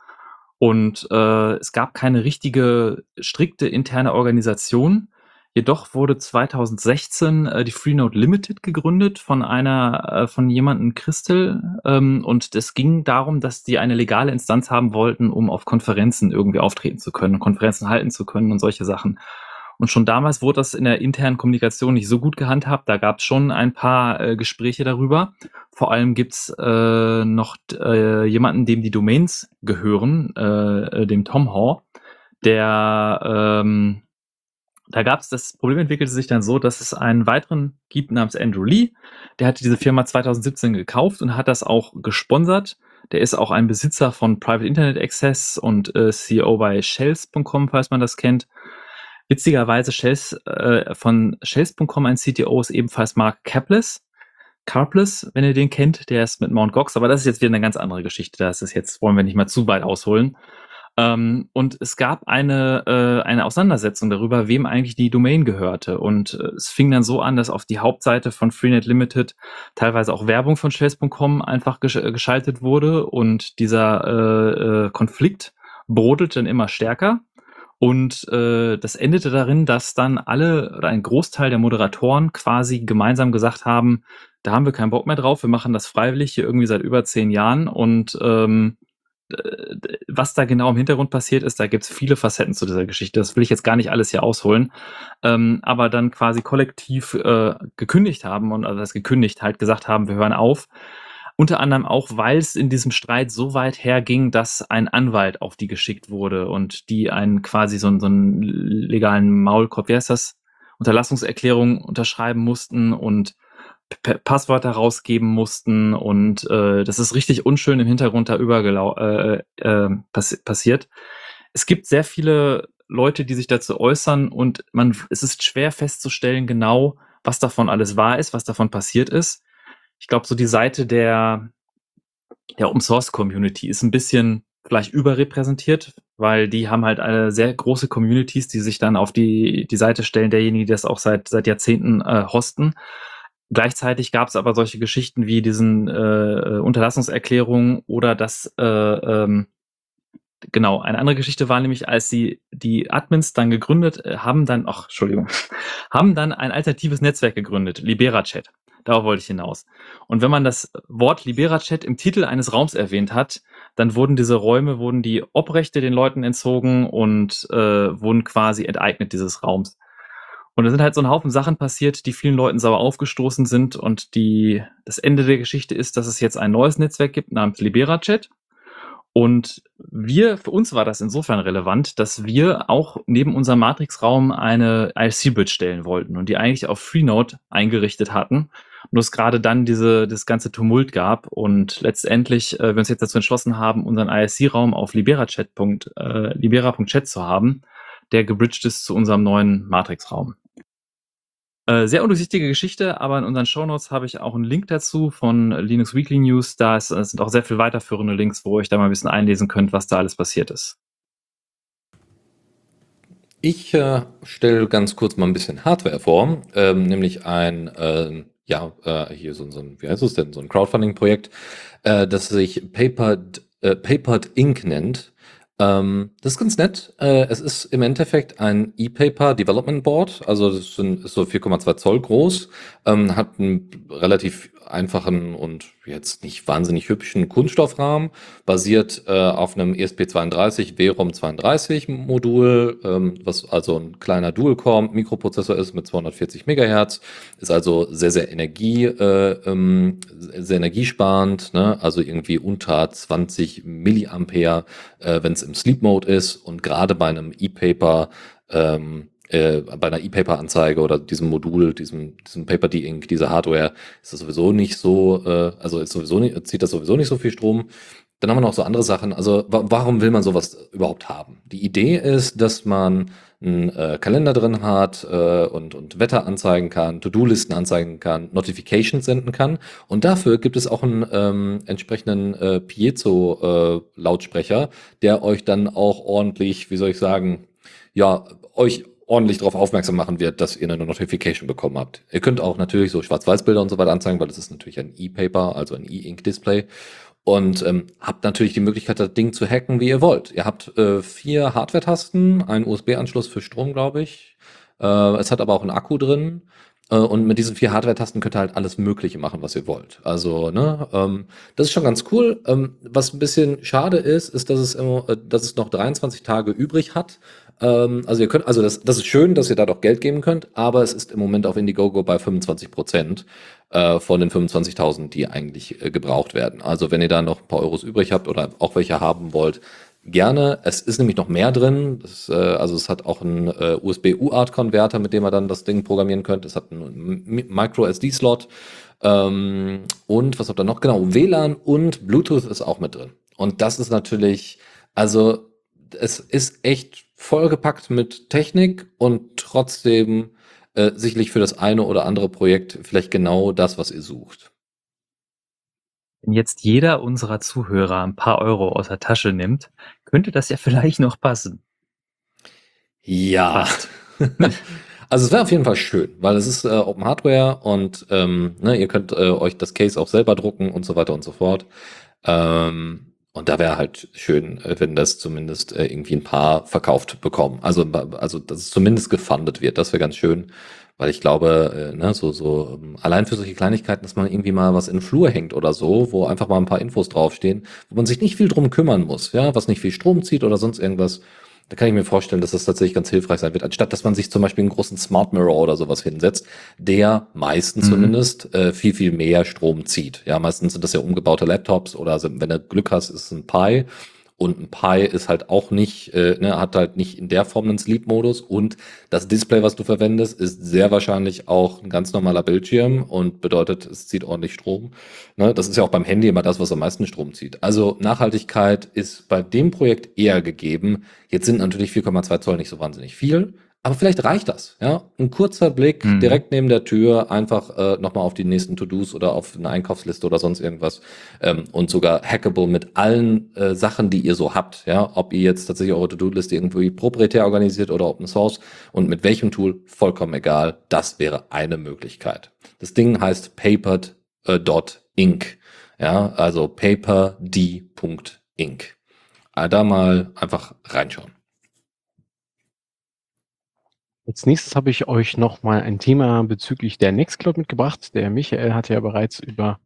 Und äh, es gab keine richtige, strikte interne Organisation. Jedoch wurde 2016 äh, die Freenode Limited gegründet von einer, äh, von jemandem Christel. Ähm, und es ging darum, dass die eine legale Instanz haben wollten, um auf Konferenzen irgendwie auftreten zu können, Konferenzen halten zu können und solche Sachen. Und schon damals wurde das in der internen Kommunikation nicht so gut gehandhabt. Da gab es schon ein paar äh, Gespräche darüber. Vor allem gibt's äh, noch äh, jemanden, dem die Domains gehören, äh, äh dem Tom Haw, der ähm, da gab es, das Problem entwickelte sich dann so, dass es einen weiteren gibt namens Andrew Lee. Der hatte diese Firma 2017 gekauft und hat das auch gesponsert. Der ist auch ein Besitzer von Private Internet Access und äh, CEO bei Shells.com, falls man das kennt. Witzigerweise Shells, äh, von Shells.com ein CTO ist ebenfalls Mark Capless. Carpless, wenn ihr den kennt, der ist mit Mount Gox, aber das ist jetzt wieder eine ganz andere Geschichte. Das ist jetzt, wollen wir nicht mal zu weit ausholen. Ähm, und es gab eine, äh, eine Auseinandersetzung darüber, wem eigentlich die Domain gehörte. Und äh, es fing dann so an, dass auf die Hauptseite von Freenet Limited teilweise auch Werbung von Shells.com einfach gesch äh, geschaltet wurde und dieser äh, äh, Konflikt brodelte dann immer stärker. Und äh, das endete darin, dass dann alle oder ein Großteil der Moderatoren quasi gemeinsam gesagt haben, da haben wir keinen Bock mehr drauf, wir machen das freiwillig hier irgendwie seit über zehn Jahren und ähm, was da genau im Hintergrund passiert ist, da gibt es viele Facetten zu dieser Geschichte. Das will ich jetzt gar nicht alles hier ausholen. Ähm, aber dann quasi kollektiv äh, gekündigt haben und also das gekündigt halt gesagt haben, wir hören auf. Unter anderem auch, weil es in diesem Streit so weit herging, dass ein Anwalt auf die geschickt wurde und die einen quasi so, so einen legalen Maulkorb, wie heißt das? Unterlassungserklärung unterschreiben mussten und P Passwörter rausgeben mussten und äh, das ist richtig unschön im Hintergrund da übergelau äh, äh, pass passiert. Es gibt sehr viele Leute, die sich dazu äußern und man, es ist schwer festzustellen genau, was davon alles wahr ist, was davon passiert ist. Ich glaube, so die Seite der, der Open Source Community ist ein bisschen vielleicht überrepräsentiert, weil die haben halt eine sehr große Communities, die sich dann auf die, die Seite stellen, derjenigen, die das auch seit, seit Jahrzehnten äh, hosten. Gleichzeitig gab es aber solche Geschichten wie diesen äh, Unterlassungserklärungen oder das, äh, ähm, genau, eine andere Geschichte war nämlich, als sie die Admins dann gegründet äh, haben, dann, ach, Entschuldigung, haben dann ein alternatives Netzwerk gegründet, LiberaChat. Darauf wollte ich hinaus. Und wenn man das Wort LiberaChat im Titel eines Raums erwähnt hat, dann wurden diese Räume, wurden die Obrechte den Leuten entzogen und äh, wurden quasi enteignet dieses Raums. Und da sind halt so ein Haufen Sachen passiert, die vielen Leuten sauer aufgestoßen sind. Und die, das Ende der Geschichte ist, dass es jetzt ein neues Netzwerk gibt namens LiberaChat. Und wir, für uns war das insofern relevant, dass wir auch neben unserem Matrix-Raum eine IRC-Bridge stellen wollten und die eigentlich auf Freenode eingerichtet hatten. Und es gerade dann diese, das ganze Tumult gab und letztendlich äh, wir uns jetzt dazu entschlossen haben, unseren IRC-Raum auf libera.chat äh, libera zu haben, der gebridged ist zu unserem neuen Matrix-Raum. Äh, sehr undurchsichtige Geschichte, aber in unseren Shownotes habe ich auch einen Link dazu von Linux Weekly News. Da ist, sind auch sehr viel weiterführende Links, wo ihr euch da mal ein bisschen einlesen könnt, was da alles passiert ist. Ich äh, stelle ganz kurz mal ein bisschen Hardware vor, ähm, nämlich ein, äh, ja, äh, hier so, so ein, wie heißt es denn, so ein Crowdfunding-Projekt, äh, das sich Papered, äh, Papered Inc. nennt. Ähm, das ist ganz nett. Äh, es ist im Endeffekt ein E-Paper Development Board, also das sind, ist so 4,2 Zoll groß, ähm, hat einen relativ einfachen und jetzt nicht wahnsinnig hübschen Kunststoffrahmen, basiert äh, auf einem ESP32 VROM 32 Modul, ähm, was also ein kleiner Dual-Core Mikroprozessor ist mit 240 Megahertz, ist also sehr, sehr Energie, äh, ähm, sehr energiesparend, ne? also irgendwie unter 20 Milliampere, äh, wenn es im Sleep Mode ist und gerade bei einem E-Paper ähm, äh, bei einer E-Paper-Anzeige oder diesem Modul, diesem, diesem Paper-D-Ink, dieser Hardware, ist das sowieso nicht so, äh, also ist sowieso nicht, zieht das sowieso nicht so viel Strom. Dann haben wir noch so andere Sachen. Also wa warum will man sowas überhaupt haben? Die Idee ist, dass man einen äh, Kalender drin hat äh, und, und Wetter anzeigen kann, To-Do-Listen anzeigen kann, Notifications senden kann. Und dafür gibt es auch einen ähm, entsprechenden äh, Piezo-Lautsprecher, äh, der euch dann auch ordentlich, wie soll ich sagen, ja, euch ordentlich darauf aufmerksam machen wird, dass ihr eine Notification bekommen habt. Ihr könnt auch natürlich so Schwarz-Weiß-Bilder und so weiter anzeigen, weil das ist natürlich ein E-Paper, also ein E-Ink-Display. Und ähm, habt natürlich die Möglichkeit, das Ding zu hacken, wie ihr wollt. Ihr habt äh, vier Hardware-Tasten, einen USB-Anschluss für Strom, glaube ich. Äh, es hat aber auch einen Akku drin. Äh, und mit diesen vier Hardware-Tasten könnt ihr halt alles Mögliche machen, was ihr wollt. Also, ne, ähm, das ist schon ganz cool. Ähm, was ein bisschen schade ist, ist, dass es, immer, äh, dass es noch 23 Tage übrig hat. Ähm, also ihr könnt, also das, das ist schön, dass ihr da doch Geld geben könnt, aber es ist im Moment auf Indiegogo bei 25 Prozent äh, von den 25.000, die eigentlich äh, gebraucht werden. Also wenn ihr da noch ein paar Euros übrig habt oder auch welche haben wollt, gerne. Es ist nämlich noch mehr drin. Das, äh, also es hat auch einen äh, USB-UART-Konverter, mit dem ihr dann das Ding programmieren könnt. Es hat einen Micro-SD-Slot. Ähm, und was habt ihr noch? Genau, WLAN und Bluetooth ist auch mit drin. Und das ist natürlich, also es ist echt vollgepackt mit Technik und trotzdem äh, sicherlich für das eine oder andere Projekt vielleicht genau das, was ihr sucht. Wenn jetzt jeder unserer Zuhörer ein paar Euro aus der Tasche nimmt, könnte das ja vielleicht noch passen. Ja. also es wäre auf jeden Fall schön, weil es ist äh, Open Hardware und ähm, ne, ihr könnt äh, euch das Case auch selber drucken und so weiter und so fort. Ähm, und da wäre halt schön, äh, wenn das zumindest äh, irgendwie ein paar verkauft bekommen. Also, also dass es zumindest gefundet wird. Das wäre ganz schön. Weil ich glaube, äh, ne, so, so ähm, allein für solche Kleinigkeiten, dass man irgendwie mal was in den Flur hängt oder so, wo einfach mal ein paar Infos draufstehen, wo man sich nicht viel drum kümmern muss, ja, was nicht viel Strom zieht oder sonst irgendwas. Da kann ich mir vorstellen, dass das tatsächlich ganz hilfreich sein wird, anstatt dass man sich zum Beispiel einen großen Smart Mirror oder sowas hinsetzt, der meistens mhm. zumindest äh, viel, viel mehr Strom zieht. Ja, meistens sind das ja umgebaute Laptops oder wenn du Glück hast, ist es ein Pi und ein Pi ist halt auch nicht, äh, ne, hat halt nicht in der Form einen Sleep-Modus. Und das Display, was du verwendest, ist sehr wahrscheinlich auch ein ganz normaler Bildschirm und bedeutet, es zieht ordentlich Strom. Ne, das ist ja auch beim Handy immer das, was am meisten Strom zieht. Also Nachhaltigkeit ist bei dem Projekt eher gegeben. Jetzt sind natürlich 4,2 Zoll nicht so wahnsinnig viel. Aber vielleicht reicht das, ja. Ein kurzer Blick mhm. direkt neben der Tür, einfach äh, nochmal auf die nächsten To-Dos oder auf eine Einkaufsliste oder sonst irgendwas ähm, und sogar hackable mit allen äh, Sachen, die ihr so habt, ja. Ob ihr jetzt tatsächlich eure To-Do-Liste irgendwie proprietär organisiert oder Open Source und mit welchem Tool, vollkommen egal. Das wäre eine Möglichkeit. Das Ding heißt papered.inc, äh, ja, also paperd.inc. Äh, da mal einfach reinschauen. Als nächstes habe ich euch noch mal ein Thema bezüglich der Nextcloud mitgebracht. Der Michael hat ja bereits über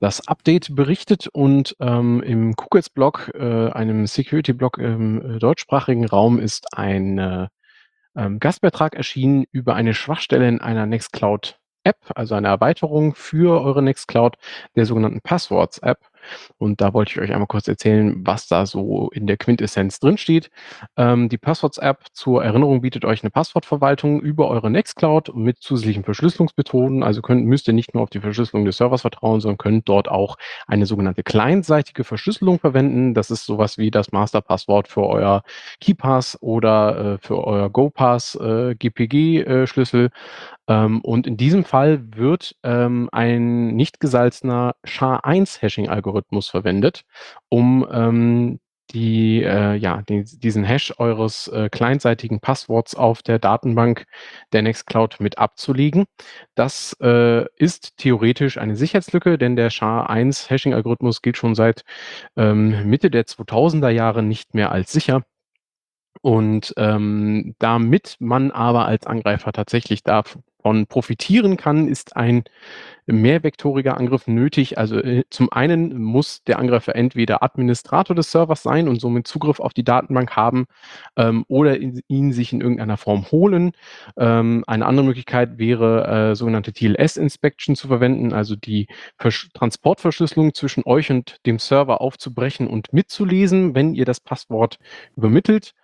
das Update berichtet und ähm, im Kugels-Blog, äh, einem Security-Blog im äh, deutschsprachigen Raum, ist ein äh, ähm, Gastbeitrag erschienen über eine Schwachstelle in einer Nextcloud App, also eine Erweiterung für eure Nextcloud, der sogenannten Passworts-App. Und da wollte ich euch einmal kurz erzählen, was da so in der Quintessenz drinsteht. Ähm, die Passworts-App zur Erinnerung bietet euch eine Passwortverwaltung über eure Nextcloud mit zusätzlichen Verschlüsselungsmethoden. Also könnt, müsst ihr nicht nur auf die Verschlüsselung des Servers vertrauen, sondern könnt dort auch eine sogenannte clientseitige Verschlüsselung verwenden. Das ist sowas wie das Masterpasswort für euer KeyPass oder äh, für euer GoPass äh, GPG-Schlüssel. Äh, ähm, und in diesem Fall wird ähm, ein nicht gesalzener SHA-1-Hashing-Algorithmus verwendet, um ähm, die, äh, ja, die, diesen Hash eures äh, clientseitigen Passworts auf der Datenbank der Nextcloud mit abzulegen. Das äh, ist theoretisch eine Sicherheitslücke, denn der SHA-1-Hashing-Algorithmus gilt schon seit ähm, Mitte der 2000er Jahre nicht mehr als sicher. Und ähm, damit man aber als Angreifer tatsächlich davon profitieren kann, ist ein mehrvektoriger Angriff nötig. Also äh, zum einen muss der Angreifer entweder Administrator des Servers sein und somit Zugriff auf die Datenbank haben ähm, oder in, ihn sich in irgendeiner Form holen. Ähm, eine andere Möglichkeit wäre, äh, sogenannte TLS-Inspection zu verwenden, also die Versch Transportverschlüsselung zwischen euch und dem Server aufzubrechen und mitzulesen, wenn ihr das Passwort übermittelt.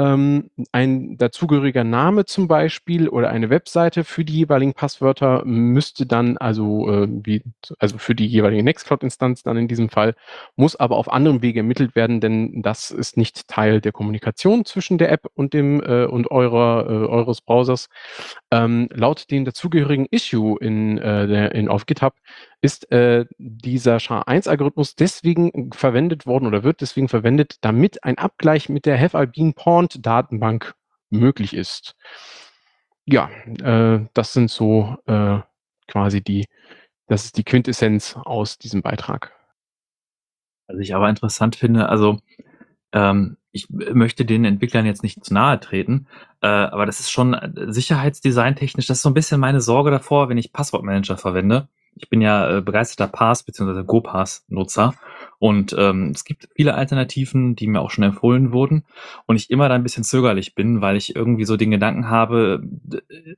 Ähm, ein dazugehöriger Name zum Beispiel oder eine Webseite für die jeweiligen Passwörter müsste dann also, äh, wie, also für die jeweilige Nextcloud-Instanz dann in diesem Fall, muss aber auf anderem Wege ermittelt werden, denn das ist nicht Teil der Kommunikation zwischen der App und dem äh, und eurer äh, eures Browsers. Ähm, laut dem dazugehörigen Issue in, äh, der, in auf GitHub ist äh, dieser SHA-1-Algorithmus deswegen verwendet worden oder wird deswegen verwendet, damit ein Abgleich mit der Have-I-Been-Pawned-Datenbank möglich ist. Ja, äh, das sind so äh, quasi die, das ist die Quintessenz aus diesem Beitrag. Was ich aber interessant finde, also ähm, ich möchte den Entwicklern jetzt nicht zu nahe treten, äh, aber das ist schon sicherheitsdesigntechnisch, das ist so ein bisschen meine Sorge davor, wenn ich Passwortmanager verwende. Ich bin ja äh, begeisterter Pass- bzw. GoPass-Nutzer und ähm, es gibt viele Alternativen, die mir auch schon empfohlen wurden und ich immer da ein bisschen zögerlich bin, weil ich irgendwie so den Gedanken habe,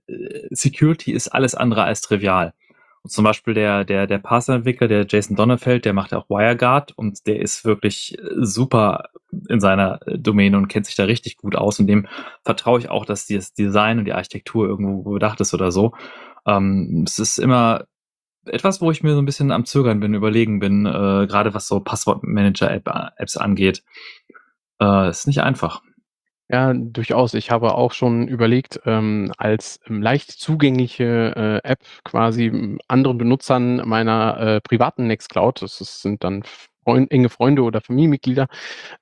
äh, Security ist alles andere als trivial. Und zum Beispiel der, der, der Parser-Entwickler, der Jason Donnerfeld, der macht auch WireGuard und der ist wirklich super in seiner Domäne und kennt sich da richtig gut aus. Und dem vertraue ich auch, dass das Design und die Architektur irgendwo bedacht ist oder so. Ähm, es ist immer etwas, wo ich mir so ein bisschen am Zögern bin, überlegen bin, äh, gerade was so Passwortmanager-Apps angeht. Äh, ist nicht einfach. Ja, durchaus. Ich habe auch schon überlegt, ähm, als ähm, leicht zugängliche äh, App quasi anderen Benutzern meiner äh, privaten Nextcloud, das sind dann Freund, enge Freunde oder Familienmitglieder,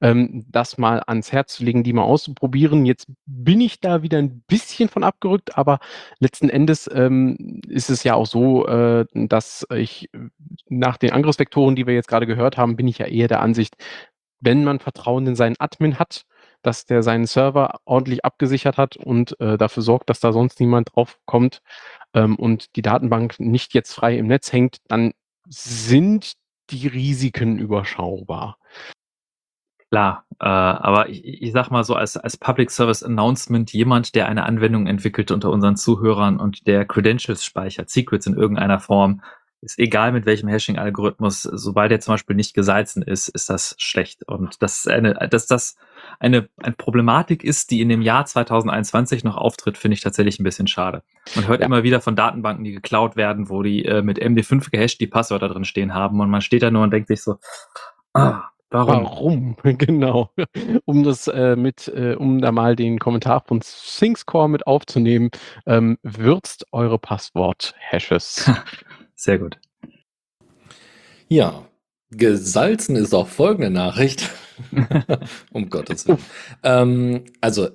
ähm, das mal ans Herz zu legen, die mal auszuprobieren. Jetzt bin ich da wieder ein bisschen von abgerückt, aber letzten Endes ähm, ist es ja auch so, äh, dass ich nach den Angriffsvektoren, die wir jetzt gerade gehört haben, bin ich ja eher der Ansicht, wenn man Vertrauen in seinen Admin hat, dass der seinen Server ordentlich abgesichert hat und äh, dafür sorgt, dass da sonst niemand drauf kommt ähm, und die Datenbank nicht jetzt frei im Netz hängt, dann sind die Risiken überschaubar. Klar, äh, aber ich, ich sag mal so als, als Public Service Announcement, jemand, der eine Anwendung entwickelt unter unseren Zuhörern und der Credentials speichert, Secrets in irgendeiner Form, ist egal mit welchem Hashing-Algorithmus, sobald er zum Beispiel nicht gesalzen ist, ist das schlecht. Und das eine, dass das eine, eine Problematik ist, die in dem Jahr 2021 noch auftritt, finde ich tatsächlich ein bisschen schade. Man hört ja. immer wieder von Datenbanken, die geklaut werden, wo die äh, mit MD5 gehasht die Passwörter drin stehen haben und man steht da nur und denkt sich so, ah, Warum? Warum? Genau. Um das äh, mit, äh, um da mal den Kommentar von SyncScore mit aufzunehmen, ähm, würzt eure Passwort-Hashes. Sehr gut. Ja, gesalzen ist auch folgende Nachricht. um Gottes Willen. Ähm, also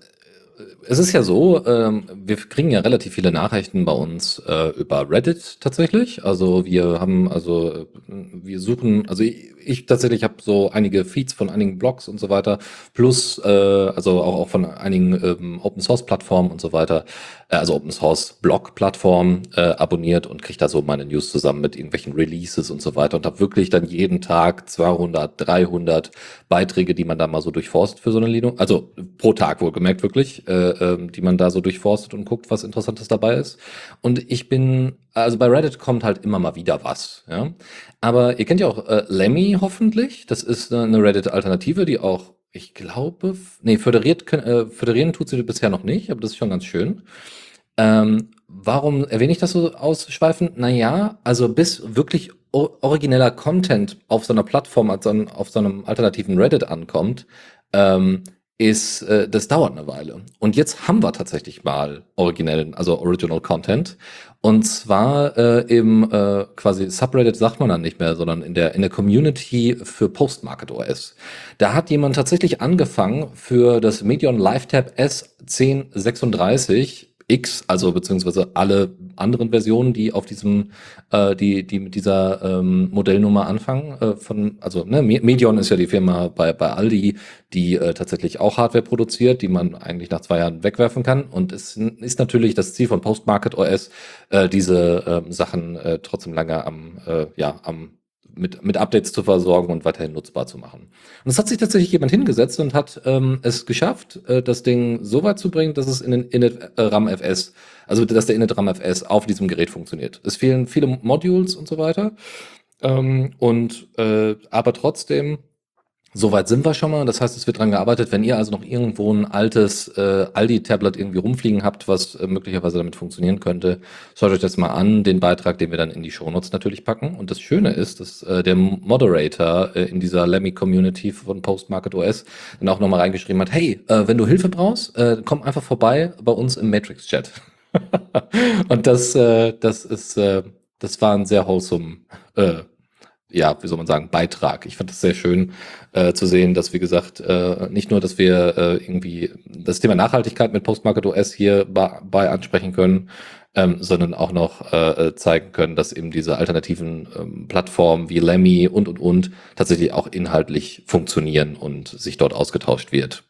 es ist ja so, ähm, wir kriegen ja relativ viele Nachrichten bei uns äh, über Reddit tatsächlich. Also wir haben, also äh, wir suchen, also ich, ich tatsächlich habe so einige Feeds von einigen Blogs und so weiter, plus äh, also auch, auch von einigen ähm, Open Source Plattformen und so weiter, äh, also Open Source Blog Plattformen äh, abonniert und kriege da so meine News zusammen mit irgendwelchen Releases und so weiter und habe wirklich dann jeden Tag 200, 300 Beiträge, die man da mal so durchforstet für so eine Linux, also pro Tag wohlgemerkt wirklich. Äh, ähm, die man da so durchforstet und guckt, was Interessantes dabei ist. Und ich bin, also bei Reddit kommt halt immer mal wieder was. Ja? Aber ihr kennt ja auch äh, Lemmy hoffentlich. Das ist eine Reddit-Alternative, die auch, ich glaube, nee, föderiert, äh, föderieren tut sie bisher noch nicht, aber das ist schon ganz schön. Ähm, warum erwähne ich das so ausschweifend? Naja, also bis wirklich origineller Content auf so einer Plattform, also auf so einem alternativen Reddit ankommt, ähm, ist, äh, das dauert eine Weile. Und jetzt haben wir tatsächlich mal originellen, also Original Content. Und zwar äh, im äh, quasi Subreddit sagt man dann nicht mehr, sondern in der in der Community für Postmarket OS. Da hat jemand tatsächlich angefangen für das Medion LiveTab S1036 X, also beziehungsweise alle anderen Versionen, die auf diesem, äh, die, die mit dieser ähm, Modellnummer anfangen. Äh, von, also ne, Medion ist ja die Firma bei, bei Aldi, die äh, tatsächlich auch Hardware produziert, die man eigentlich nach zwei Jahren wegwerfen kann. Und es ist natürlich das Ziel von Postmarket OS, äh, diese äh, Sachen äh, trotzdem lange am, äh, ja, am mit, mit Updates zu versorgen und weiterhin nutzbar zu machen. Und es hat sich tatsächlich jemand hingesetzt und hat ähm, es geschafft, äh, das Ding so weit zu bringen, dass es in den Init äh, RAM FS, also dass der Init RAM FS auf diesem Gerät funktioniert. Es fehlen viele Modules und so weiter. Ähm, und äh, aber trotzdem Soweit sind wir schon mal. Das heißt, es wird dran gearbeitet. Wenn ihr also noch irgendwo ein altes äh, Aldi-Tablet irgendwie rumfliegen habt, was äh, möglicherweise damit funktionieren könnte, schaut euch das mal an. Den Beitrag, den wir dann in die Shownotes natürlich packen. Und das Schöne ist, dass äh, der Moderator äh, in dieser Lemmy-Community von Postmarket OS dann auch nochmal reingeschrieben hat, hey, äh, wenn du Hilfe brauchst, äh, komm einfach vorbei bei uns im Matrix-Chat. Und das, äh, das ist, äh, das war ein sehr wholesome äh, ja, wie soll man sagen, Beitrag. Ich fand es sehr schön äh, zu sehen, dass, wie gesagt, äh, nicht nur, dass wir äh, irgendwie das Thema Nachhaltigkeit mit Postmarket OS hier bei, ansprechen können, ähm, sondern auch noch äh, äh, zeigen können, dass eben diese alternativen ähm, Plattformen wie Lemmy und, und, und tatsächlich auch inhaltlich funktionieren und sich dort ausgetauscht wird.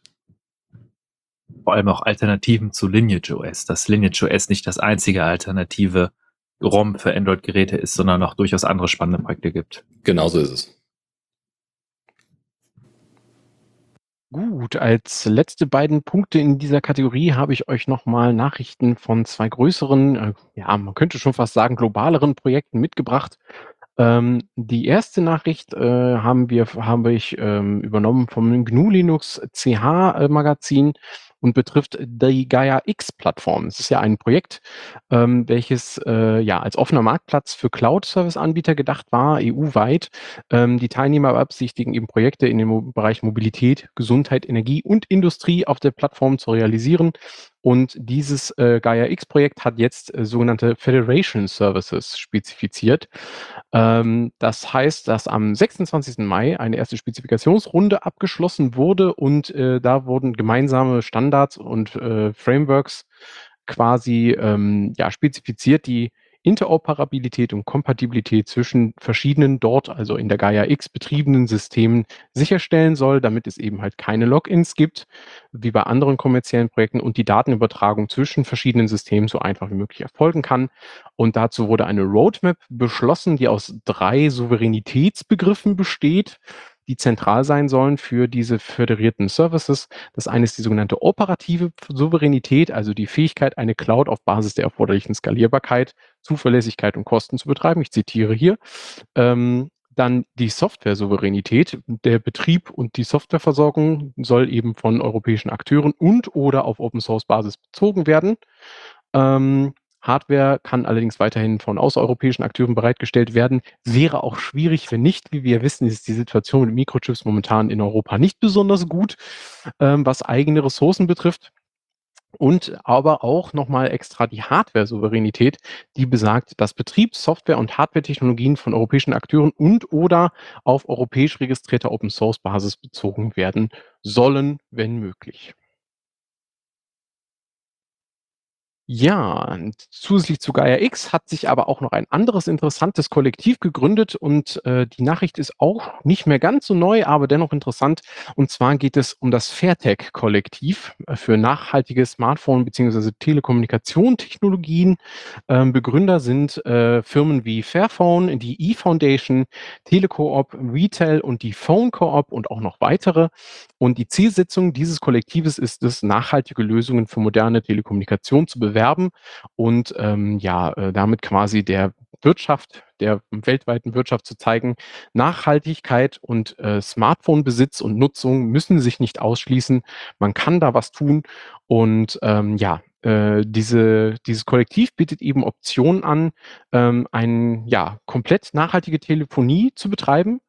Vor allem auch Alternativen zu Lineage OS, dass Lineage OS nicht das einzige Alternative ROM für Android-Geräte ist, sondern auch durchaus andere spannende Projekte gibt. Genauso ist es. Gut, als letzte beiden Punkte in dieser Kategorie habe ich euch nochmal Nachrichten von zwei größeren, äh, ja, man könnte schon fast sagen, globaleren Projekten mitgebracht. Ähm, die erste Nachricht äh, haben wir, habe ich ähm, übernommen vom GNU Linux CH äh, Magazin und betrifft die Gaia X-Plattform. Es ist ja ein Projekt, ähm, welches äh, ja als offener Marktplatz für Cloud-Service-Anbieter gedacht war, EU-weit. Ähm, die Teilnehmer beabsichtigen eben Projekte in dem Bereich Mobilität, Gesundheit, Energie und Industrie auf der Plattform zu realisieren. Und dieses äh, Gaia X-Projekt hat jetzt äh, sogenannte Federation Services spezifiziert. Ähm, das heißt, dass am 26. Mai eine erste Spezifikationsrunde abgeschlossen wurde und äh, da wurden gemeinsame Standards und äh, Frameworks quasi ähm, ja, spezifiziert, die Interoperabilität und Kompatibilität zwischen verschiedenen dort, also in der Gaia X betriebenen Systemen sicherstellen soll, damit es eben halt keine Logins gibt, wie bei anderen kommerziellen Projekten und die Datenübertragung zwischen verschiedenen Systemen so einfach wie möglich erfolgen kann. Und dazu wurde eine Roadmap beschlossen, die aus drei Souveränitätsbegriffen besteht die zentral sein sollen für diese föderierten Services. Das eine ist die sogenannte operative Souveränität, also die Fähigkeit, eine Cloud auf Basis der erforderlichen Skalierbarkeit, Zuverlässigkeit und Kosten zu betreiben. Ich zitiere hier. Ähm, dann die Software-Souveränität. Der Betrieb und die Softwareversorgung soll eben von europäischen Akteuren und oder auf Open-Source-Basis bezogen werden. Ähm, Hardware kann allerdings weiterhin von außereuropäischen Akteuren bereitgestellt werden. Wäre auch schwierig, wenn nicht. Wie wir wissen, ist die Situation mit Mikrochips momentan in Europa nicht besonders gut, ähm, was eigene Ressourcen betrifft. Und aber auch nochmal extra die Hardware-Souveränität, die besagt, dass Betriebs-, Software- und Hardware-Technologien von europäischen Akteuren und oder auf europäisch registrierter Open-Source-Basis bezogen werden sollen, wenn möglich. Ja, zusätzlich zu Gaia X hat sich aber auch noch ein anderes interessantes Kollektiv gegründet und äh, die Nachricht ist auch nicht mehr ganz so neu, aber dennoch interessant. Und zwar geht es um das Fairtech-Kollektiv äh, für nachhaltige Smartphone- bzw. Telekommunikationstechnologien. Ähm, Begründer sind äh, Firmen wie Fairphone, die E-Foundation, Telecoop, Retail und die Phone Coop und auch noch weitere. Und die Zielsetzung dieses Kollektives ist es, nachhaltige Lösungen für moderne Telekommunikation zu bewerben und ähm, ja, äh, damit quasi der Wirtschaft, der weltweiten Wirtschaft zu zeigen, Nachhaltigkeit und äh, Smartphone-Besitz und Nutzung müssen sich nicht ausschließen. Man kann da was tun und ähm, ja, äh, diese, dieses Kollektiv bietet eben Optionen an, ähm, ein, ja, komplett nachhaltige Telefonie zu betreiben.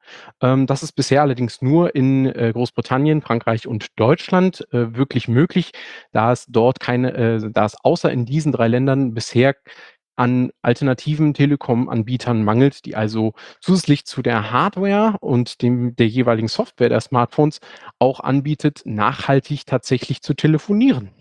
Ähm, das ist bisher allerdings nur in äh, Großbritannien, Frankreich und Deutschland äh, wirklich möglich, da es dort keine, äh, da es außer in diesen drei Ländern bisher an alternativen Telekom-Anbietern mangelt, die also zusätzlich zu der Hardware und dem, der jeweiligen Software der Smartphones auch anbietet, nachhaltig tatsächlich zu telefonieren.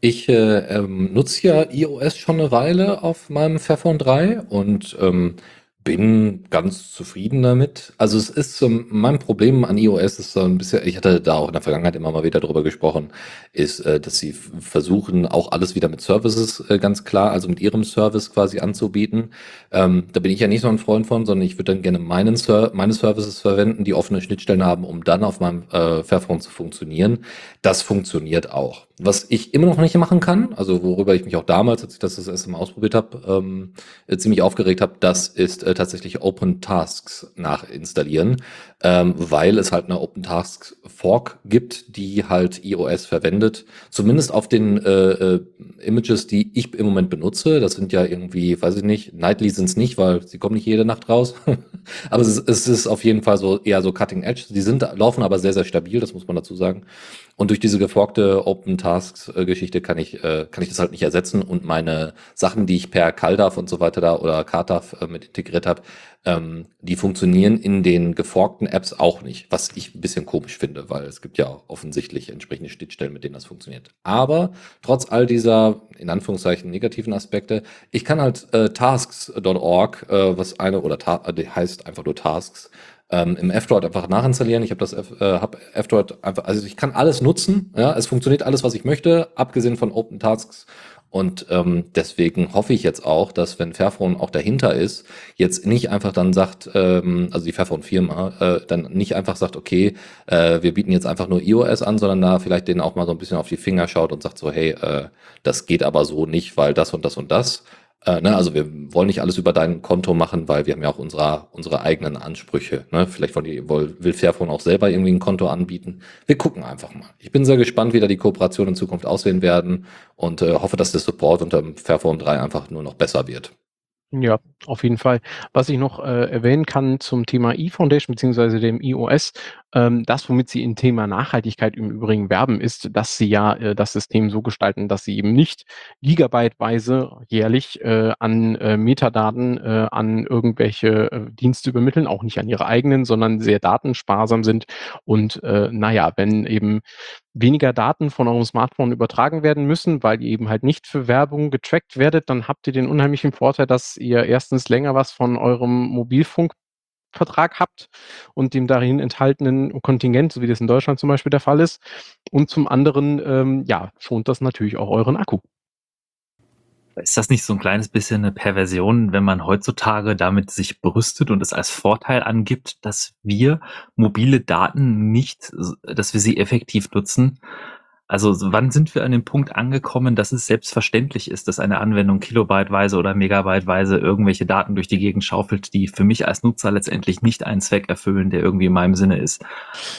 Ich äh, ähm, nutze ja iOS schon eine Weile auf meinem Fairphone 3 und ähm, bin ganz zufrieden damit. Also es ist ähm, mein Problem an iOS ist so ein bisschen, ich hatte da auch in der Vergangenheit immer mal wieder drüber gesprochen, ist, äh, dass sie versuchen, auch alles wieder mit Services äh, ganz klar, also mit ihrem Service quasi anzubieten. Ähm, da bin ich ja nicht so ein Freund von, sondern ich würde dann gerne meinen Ser meine Services verwenden, die offene Schnittstellen haben, um dann auf meinem äh, Fairphone zu funktionieren. Das funktioniert auch. Was ich immer noch nicht machen kann, also worüber ich mich auch damals, als ich das das erste Mal ausprobiert habe, ähm, äh, ziemlich aufgeregt habe, das ist äh, tatsächlich Open Tasks nachinstallieren, ähm, weil es halt eine Open Tasks Fork gibt, die halt iOS verwendet, zumindest auf den äh, äh, Images, die ich im Moment benutze. Das sind ja irgendwie, weiß ich nicht, Nightly sind es nicht, weil sie kommen nicht jede Nacht raus. aber es ist, es ist auf jeden Fall so eher so Cutting Edge. Die sind laufen aber sehr sehr stabil, das muss man dazu sagen. Und durch diese geforkte Open Tasks äh, Geschichte kann ich äh, kann ich das halt nicht ersetzen und meine Sachen, die ich per CalDAV und so weiter da oder CarDAV äh, mit integriert habe, ähm, die funktionieren in den geforkten Apps auch nicht, was ich ein bisschen komisch finde, weil es gibt ja offensichtlich entsprechende Schnittstellen, mit denen das funktioniert. Aber trotz all dieser in Anführungszeichen negativen Aspekte, ich kann halt äh, tasks.org, äh, was eine oder ta heißt einfach nur Tasks, ähm, im F-Droid einfach nachinstallieren. Ich habe das F, äh, hab F-Droid einfach, also ich kann alles nutzen. Ja, es funktioniert alles, was ich möchte, abgesehen von Open Tasks. Und ähm, deswegen hoffe ich jetzt auch, dass wenn Fairphone auch dahinter ist, jetzt nicht einfach dann sagt, ähm, also die Fairphone-Firma, äh, dann nicht einfach sagt, okay, äh, wir bieten jetzt einfach nur iOS an, sondern da vielleicht denen auch mal so ein bisschen auf die Finger schaut und sagt so, hey, äh, das geht aber so nicht, weil das und das und das. Äh, ne, also wir wollen nicht alles über dein Konto machen, weil wir haben ja auch unsere, unsere eigenen Ansprüche. Ne? Vielleicht wollen die, will Fairphone auch selber irgendwie ein Konto anbieten. Wir gucken einfach mal. Ich bin sehr gespannt, wie da die Kooperationen in Zukunft aussehen werden und äh, hoffe, dass der Support unter Fairphone 3 einfach nur noch besser wird. Ja, auf jeden Fall. Was ich noch äh, erwähnen kann zum Thema E-Foundation beziehungsweise dem iOS, ähm, das, womit sie im Thema Nachhaltigkeit im Übrigen werben, ist, dass sie ja äh, das System so gestalten, dass sie eben nicht gigabyteweise jährlich äh, an äh, Metadaten äh, an irgendwelche äh, Dienste übermitteln, auch nicht an ihre eigenen, sondern sehr datensparsam sind. Und äh, naja, wenn eben weniger Daten von eurem Smartphone übertragen werden müssen, weil ihr eben halt nicht für Werbung getrackt werdet, dann habt ihr den unheimlichen Vorteil, dass ihr erstens länger was von eurem Mobilfunkvertrag habt und dem darin enthaltenen Kontingent, so wie das in Deutschland zum Beispiel der Fall ist. Und zum anderen, ähm, ja, schont das natürlich auch euren Akku. Ist das nicht so ein kleines bisschen eine Perversion, wenn man heutzutage damit sich brüstet und es als Vorteil angibt, dass wir mobile Daten nicht, dass wir sie effektiv nutzen? Also wann sind wir an dem Punkt angekommen, dass es selbstverständlich ist, dass eine Anwendung kilobyteweise oder megabyteweise irgendwelche Daten durch die Gegend schaufelt, die für mich als Nutzer letztendlich nicht einen Zweck erfüllen, der irgendwie in meinem Sinne ist?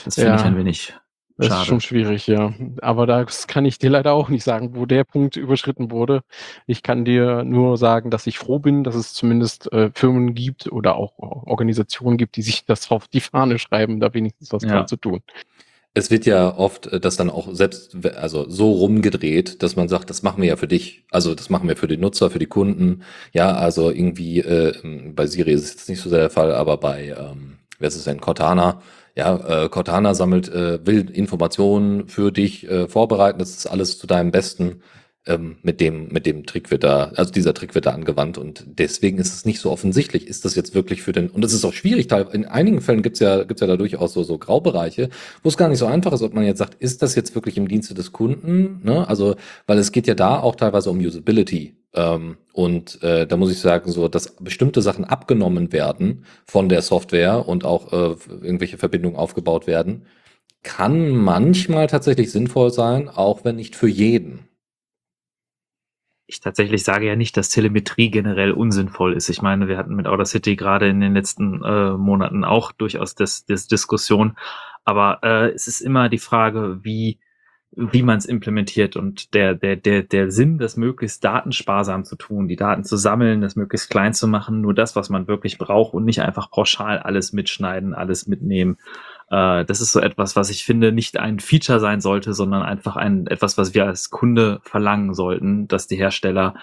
Das finde ja. ich ein wenig das Schade. ist schon schwierig, ja. Aber das kann ich dir leider auch nicht sagen, wo der Punkt überschritten wurde. Ich kann dir nur sagen, dass ich froh bin, dass es zumindest äh, Firmen gibt oder auch Organisationen gibt, die sich das auf die Fahne schreiben, da wenigstens was ja. dran zu tun. Es wird ja oft äh, das dann auch selbst, also so rumgedreht, dass man sagt, das machen wir ja für dich. Also das machen wir für den Nutzer, für die Kunden. Ja, also irgendwie, äh, bei Siri ist es jetzt nicht so sehr der Fall, aber bei, ähm, wer ist es denn, Cortana, ja, äh, Cortana sammelt, äh, will Informationen für dich äh, vorbereiten, das ist alles zu deinem Besten. Ähm, mit dem, mit dem Trick wird da, also dieser Trick wird da angewandt und deswegen ist es nicht so offensichtlich. Ist das jetzt wirklich für den, und es ist auch schwierig, in einigen Fällen gibt's ja, gibt's ja da durchaus so, so Graubereiche, wo es gar nicht so einfach ist, ob man jetzt sagt, ist das jetzt wirklich im Dienste des Kunden, ne? Also, weil es geht ja da auch teilweise um Usability. Ähm, und äh, da muss ich sagen, so, dass bestimmte Sachen abgenommen werden von der Software und auch äh, irgendwelche Verbindungen aufgebaut werden, kann manchmal tatsächlich sinnvoll sein, auch wenn nicht für jeden. Ich tatsächlich sage ja nicht, dass Telemetrie generell unsinnvoll ist. Ich meine, wir hatten mit Outer City gerade in den letzten äh, Monaten auch durchaus das, das Diskussion. Aber äh, es ist immer die Frage, wie wie man es implementiert und der, der, der, der Sinn, das möglichst datensparsam zu tun, die Daten zu sammeln, das möglichst klein zu machen, nur das, was man wirklich braucht und nicht einfach pauschal alles mitschneiden, alles mitnehmen. Äh, das ist so etwas, was ich finde, nicht ein Feature sein sollte, sondern einfach ein, etwas, was wir als Kunde verlangen sollten, dass die Hersteller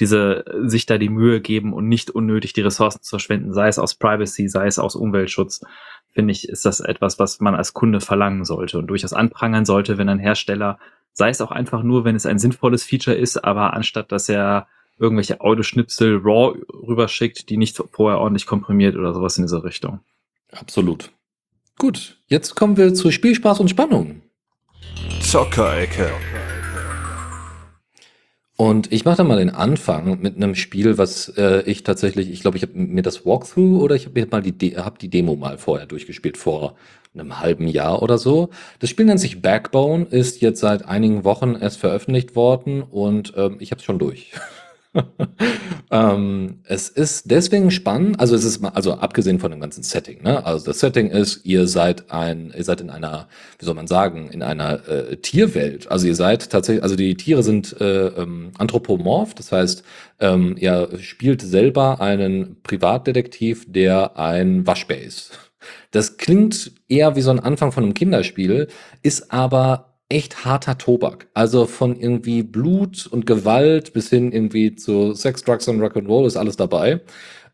diese, sich da die Mühe geben und nicht unnötig die Ressourcen zu verschwenden, sei es aus Privacy, sei es aus Umweltschutz finde ich, ist das etwas, was man als Kunde verlangen sollte und durchaus anprangern sollte, wenn ein Hersteller, sei es auch einfach nur, wenn es ein sinnvolles Feature ist, aber anstatt dass er irgendwelche Audioschnipsel RAW rüberschickt, die nicht vorher ordentlich komprimiert oder sowas in dieser Richtung. Absolut. Gut, jetzt kommen wir zu Spielspaß und Spannung. Zockerecke. Und ich mache dann mal den Anfang mit einem Spiel, was äh, ich tatsächlich, ich glaube, ich habe mir das Walkthrough oder ich habe mir mal die, De hab die Demo mal vorher durchgespielt, vor einem halben Jahr oder so. Das Spiel nennt sich Backbone, ist jetzt seit einigen Wochen erst veröffentlicht worden und ähm, ich habe es schon durch. ähm, es ist deswegen spannend, also es ist mal, also abgesehen von dem ganzen Setting, ne? Also das Setting ist, ihr seid ein, ihr seid in einer, wie soll man sagen, in einer äh, Tierwelt. Also ihr seid tatsächlich, also die Tiere sind äh, ähm, anthropomorph, das heißt, ähm, ihr spielt selber einen Privatdetektiv, der ein Waschbär ist. Das klingt eher wie so ein Anfang von einem Kinderspiel, ist aber echt harter Tobak. Also von irgendwie Blut und Gewalt bis hin irgendwie zu Sex, Drugs und Rock'n'Roll ist alles dabei.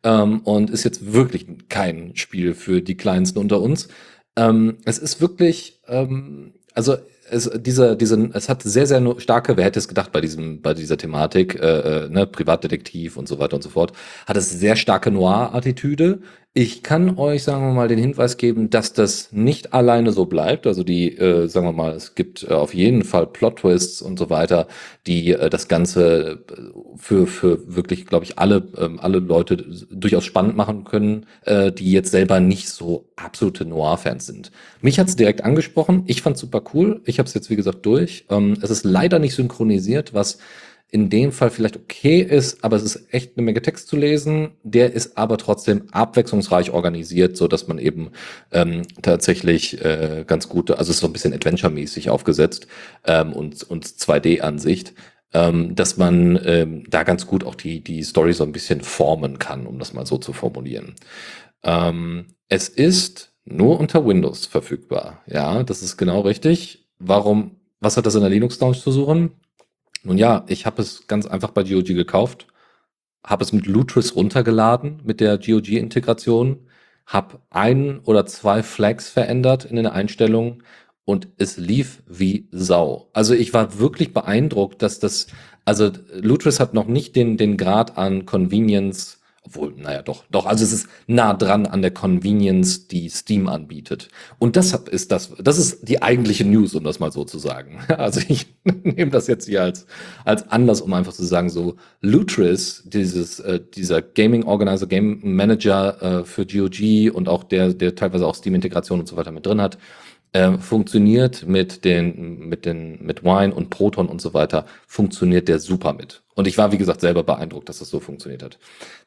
Ähm, und ist jetzt wirklich kein Spiel für die Kleinsten unter uns. Ähm, es ist wirklich, ähm, also es, diese, diese, es hat sehr, sehr starke, wer hätte es gedacht bei diesem, bei dieser Thematik, äh, äh, ne, Privatdetektiv und so weiter und so fort, hat es sehr starke Noir-Attitüde, ich kann euch, sagen wir mal, den Hinweis geben, dass das nicht alleine so bleibt. Also die, äh, sagen wir mal, es gibt äh, auf jeden Fall Plot-Twists und so weiter, die äh, das Ganze äh, für, für wirklich, glaube ich, alle, ähm, alle Leute durchaus spannend machen können, äh, die jetzt selber nicht so absolute Noir-Fans sind. Mich hat's direkt angesprochen. Ich fand's super cool. Ich habe es jetzt, wie gesagt, durch. Ähm, es ist leider nicht synchronisiert, was in dem Fall vielleicht okay ist, aber es ist echt eine Menge Text zu lesen. Der ist aber trotzdem abwechslungsreich organisiert, so dass man eben ähm, tatsächlich äh, ganz gute, also so ein bisschen Adventure-mäßig aufgesetzt ähm, und, und 2D-Ansicht, ähm, dass man ähm, da ganz gut auch die, die Story so ein bisschen formen kann, um das mal so zu formulieren. Ähm, es ist nur unter Windows verfügbar. Ja, das ist genau richtig. Warum, was hat das in der Linux-Lounge zu suchen? Nun ja, ich habe es ganz einfach bei GOG gekauft, habe es mit Lutris runtergeladen mit der GOG-Integration, habe ein oder zwei Flags verändert in den Einstellungen und es lief wie Sau. Also ich war wirklich beeindruckt, dass das, also Lutris hat noch nicht den, den Grad an Convenience obwohl, naja, doch, doch. Also es ist nah dran an der Convenience, die Steam anbietet. Und deshalb ist das, das ist die eigentliche News, um das mal so zu sagen. Also ich nehme das jetzt hier als, als Anlass, um einfach zu sagen, so Lutris, dieses, äh, dieser Gaming Organizer, Game Manager äh, für GOG und auch der, der teilweise auch Steam-Integration und so weiter mit drin hat, äh, funktioniert mit den, mit den, mit Wine und Proton und so weiter, funktioniert der super mit. Und ich war, wie gesagt, selber beeindruckt, dass das so funktioniert hat.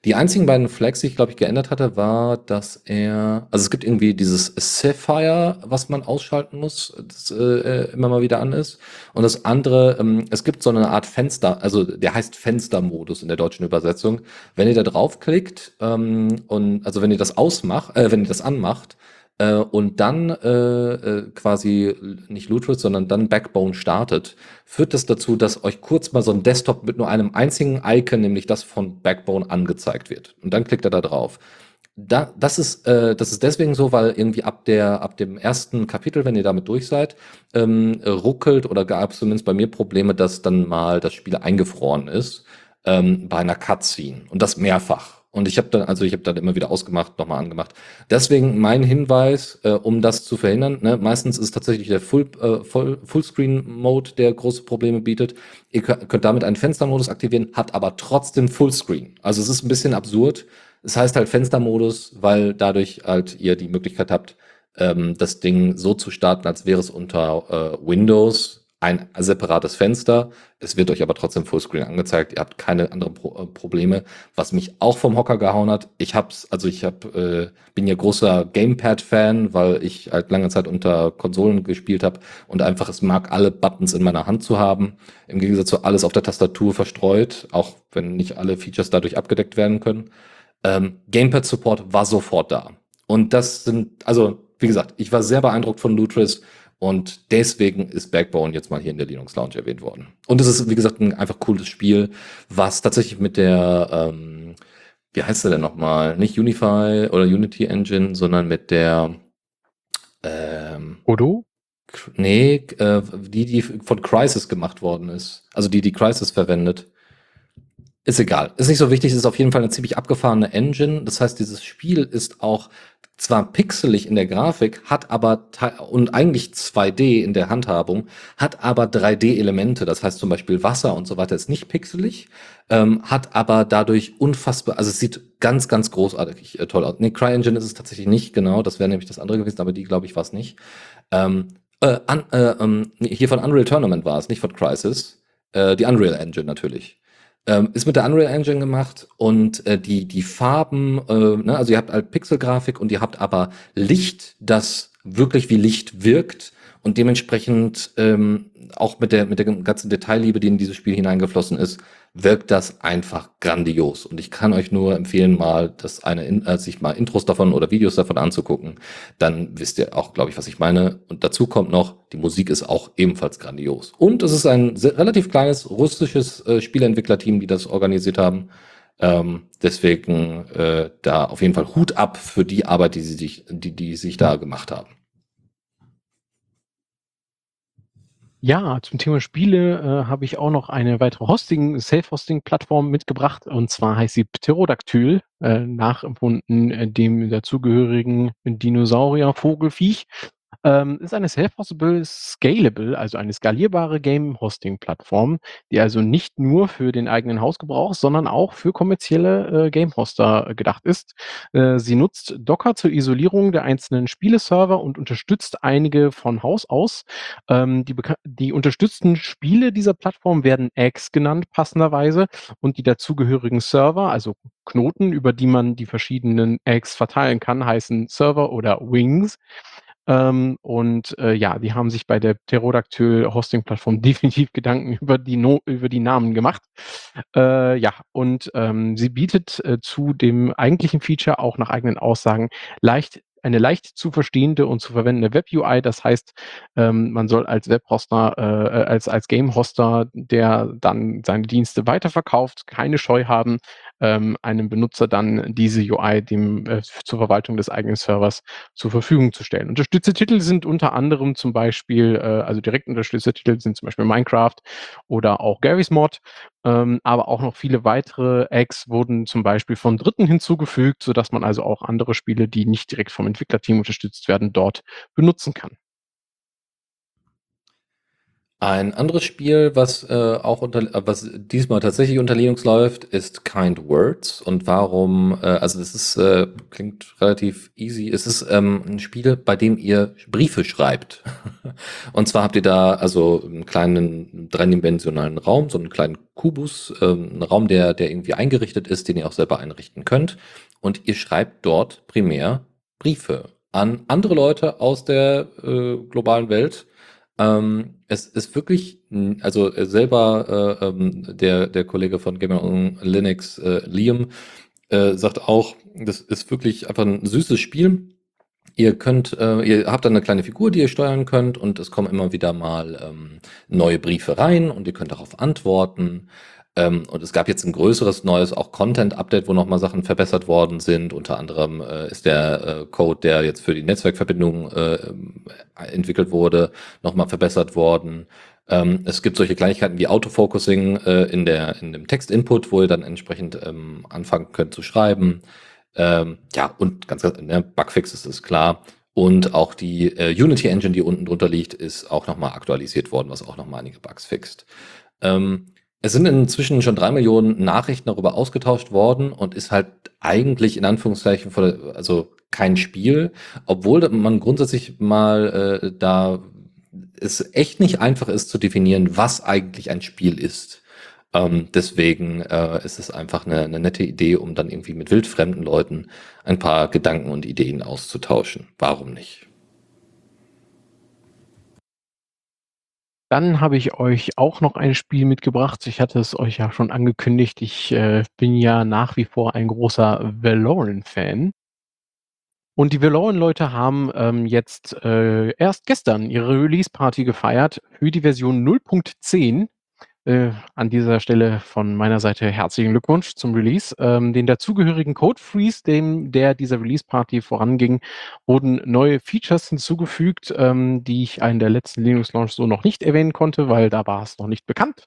Die einzigen beiden Flags, die ich, glaube ich, geändert hatte, war, dass er, also es gibt irgendwie dieses Sapphire, was man ausschalten muss, das äh, immer mal wieder an ist. Und das andere, ähm, es gibt so eine Art Fenster, also der heißt Fenstermodus in der deutschen Übersetzung. Wenn ihr da draufklickt, ähm, und, also wenn ihr das ausmacht, äh, wenn ihr das anmacht, äh, und dann äh, äh, quasi nicht Lutrid, sondern dann Backbone startet, führt das dazu, dass euch kurz mal so ein Desktop mit nur einem einzigen Icon, nämlich das von Backbone, angezeigt wird. Und dann klickt er da drauf. Da, das, ist, äh, das ist deswegen so, weil irgendwie ab, der, ab dem ersten Kapitel, wenn ihr damit durch seid, ähm, ruckelt oder gab es zumindest bei mir Probleme, dass dann mal das Spiel eingefroren ist ähm, bei einer Cutscene. Und das mehrfach. Und ich habe dann, also ich habe dann immer wieder ausgemacht, nochmal angemacht. Deswegen mein Hinweis, äh, um das zu verhindern, ne, meistens ist tatsächlich der Full, äh, Full, Fullscreen-Mode, der große Probleme bietet. Ihr könnt damit einen Fenstermodus aktivieren, habt aber trotzdem Fullscreen. Also es ist ein bisschen absurd. Es heißt halt Fenstermodus, weil dadurch halt ihr die Möglichkeit habt, ähm, das Ding so zu starten, als wäre es unter äh, Windows ein separates Fenster. Es wird euch aber trotzdem Fullscreen angezeigt. Ihr habt keine anderen Pro äh, Probleme. Was mich auch vom Hocker gehauen hat, ich hab's, also ich hab, äh, bin ja großer Gamepad-Fan, weil ich halt lange Zeit unter Konsolen gespielt habe und einfach es mag, alle Buttons in meiner Hand zu haben. Im Gegensatz zu alles auf der Tastatur verstreut, auch wenn nicht alle Features dadurch abgedeckt werden können. Ähm, Gamepad-Support war sofort da. Und das sind, also wie gesagt, ich war sehr beeindruckt von Lutris und deswegen ist Backbone jetzt mal hier in der Linux Lounge erwähnt worden. Und es ist, wie gesagt, ein einfach cooles Spiel, was tatsächlich mit der, ähm, wie heißt der denn nochmal? Nicht Unify oder Unity Engine, sondern mit der ähm, Odo? Nee, äh, die, die von Crisis gemacht worden ist. Also die, die Crisis verwendet. Ist egal. Ist nicht so wichtig, ist auf jeden Fall eine ziemlich abgefahrene Engine. Das heißt, dieses Spiel ist auch zwar pixelig in der Grafik, hat aber und eigentlich 2D in der Handhabung, hat aber 3D-Elemente. Das heißt zum Beispiel Wasser und so weiter ist nicht pixelig, ähm, hat aber dadurch unfassbar, also es sieht ganz, ganz großartig äh, toll aus. Nee, CryEngine ist es tatsächlich nicht, genau, das wäre nämlich das andere gewesen, aber die, glaube ich, war es nicht. Ähm, äh, an, äh, ähm, hier von Unreal Tournament war es, nicht von Crisis. Äh, die Unreal Engine natürlich. Ähm, ist mit der Unreal Engine gemacht und äh, die, die Farben, äh, ne, also ihr habt halt Pixelgrafik und ihr habt aber Licht, das wirklich wie Licht wirkt und dementsprechend ähm, auch mit der, mit der ganzen Detailliebe, die in dieses Spiel hineingeflossen ist, wirkt das einfach grandios. Und ich kann euch nur empfehlen, mal das eine, äh, sich mal Intros davon oder Videos davon anzugucken. Dann wisst ihr auch, glaube ich, was ich meine. Und dazu kommt noch, die Musik ist auch ebenfalls grandios. Und es ist ein relativ kleines russisches äh, Spieleentwicklerteam, die das organisiert haben. Ähm, deswegen äh, da auf jeden Fall Hut ab für die Arbeit, die sie sich, die, die sich da gemacht haben. Ja, zum Thema Spiele äh, habe ich auch noch eine weitere Hosting, Self-Hosting-Plattform mitgebracht und zwar heißt sie Pterodactyl, äh, nachempfunden äh, dem dazugehörigen Dinosaurier-Vogelfiech. Ähm, ist eine Self-Hostable Scalable, also eine skalierbare Game-Hosting-Plattform, die also nicht nur für den eigenen Hausgebrauch, sondern auch für kommerzielle äh, Game-Hoster gedacht ist. Äh, sie nutzt Docker zur Isolierung der einzelnen Spieleserver und unterstützt einige von Haus aus. Ähm, die, die unterstützten Spiele dieser Plattform werden Eggs genannt, passenderweise, und die dazugehörigen Server, also Knoten, über die man die verschiedenen Eggs verteilen kann, heißen Server oder Wings. Ähm, und äh, ja, die haben sich bei der Pterodactyl-Hosting-Plattform definitiv Gedanken über die, no über die Namen gemacht. Äh, ja, und ähm, sie bietet äh, zu dem eigentlichen Feature auch nach eigenen Aussagen leicht eine leicht zu verstehende und zu verwendende Web-UI. Das heißt, ähm, man soll als Web-Hoster, äh, als, als Game-Hoster, der dann seine Dienste weiterverkauft, keine Scheu haben, ähm, einem Benutzer dann diese UI dem, äh, zur Verwaltung des eigenen Servers zur Verfügung zu stellen. Unterstützte Titel sind unter anderem zum Beispiel, äh, also direkt unterstützte Titel sind zum Beispiel Minecraft oder auch Garry's Mod. Ähm, aber auch noch viele weitere Eggs wurden zum Beispiel von Dritten hinzugefügt, sodass man also auch andere Spiele, die nicht direkt vom Entwicklerteam unterstützt werden, dort benutzen kann. Ein anderes Spiel, was äh, auch unter, äh, was diesmal tatsächlich unter Linux läuft, ist Kind Words. Und warum? Äh, also das ist äh, klingt relativ easy. Es ist ähm, ein Spiel, bei dem ihr Briefe schreibt. und zwar habt ihr da also einen kleinen dreidimensionalen Raum, so einen kleinen Kubus, ähm, einen Raum, der der irgendwie eingerichtet ist, den ihr auch selber einrichten könnt. Und ihr schreibt dort primär Briefe an andere Leute aus der äh, globalen Welt ähm, es ist wirklich, also äh, selber äh, ähm, der, der Kollege von Gamer on Linux, äh, Liam, äh, sagt auch, das ist wirklich einfach ein süßes Spiel. Ihr könnt, äh, ihr habt dann eine kleine Figur, die ihr steuern könnt und es kommen immer wieder mal ähm, neue Briefe rein und ihr könnt darauf antworten. Ähm, und es gab jetzt ein größeres neues auch Content-Update, wo nochmal Sachen verbessert worden sind. Unter anderem äh, ist der äh, Code, der jetzt für die Netzwerkverbindung äh, entwickelt wurde, nochmal verbessert worden. Ähm, es gibt solche Kleinigkeiten wie Autofocusing äh, in, der, in dem Text-Input, wo ihr dann entsprechend ähm, anfangen könnt zu schreiben. Ähm, ja, und ganz, ganz ne, Bugfixes ist klar. Und auch die äh, Unity Engine, die unten drunter liegt, ist auch nochmal aktualisiert worden, was auch nochmal einige Bugs fixt. Ähm, es sind inzwischen schon drei Millionen Nachrichten darüber ausgetauscht worden und ist halt eigentlich in Anführungszeichen, also kein Spiel, obwohl man grundsätzlich mal äh, da es echt nicht einfach ist zu definieren, was eigentlich ein Spiel ist. Ähm, deswegen äh, ist es einfach eine, eine nette Idee, um dann irgendwie mit wildfremden Leuten ein paar Gedanken und Ideen auszutauschen. Warum nicht? Dann habe ich euch auch noch ein Spiel mitgebracht. Ich hatte es euch ja schon angekündigt. Ich äh, bin ja nach wie vor ein großer Valoran-Fan. Und die Valoran-Leute haben ähm, jetzt äh, erst gestern ihre Release-Party gefeiert für die Version 0.10 äh, an dieser Stelle von meiner Seite herzlichen Glückwunsch zum Release. Ähm, den dazugehörigen Code Freeze, dem der dieser Release Party voranging, wurden neue Features hinzugefügt, ähm, die ich in der letzten Linux Launch so noch nicht erwähnen konnte, weil da war es noch nicht bekannt.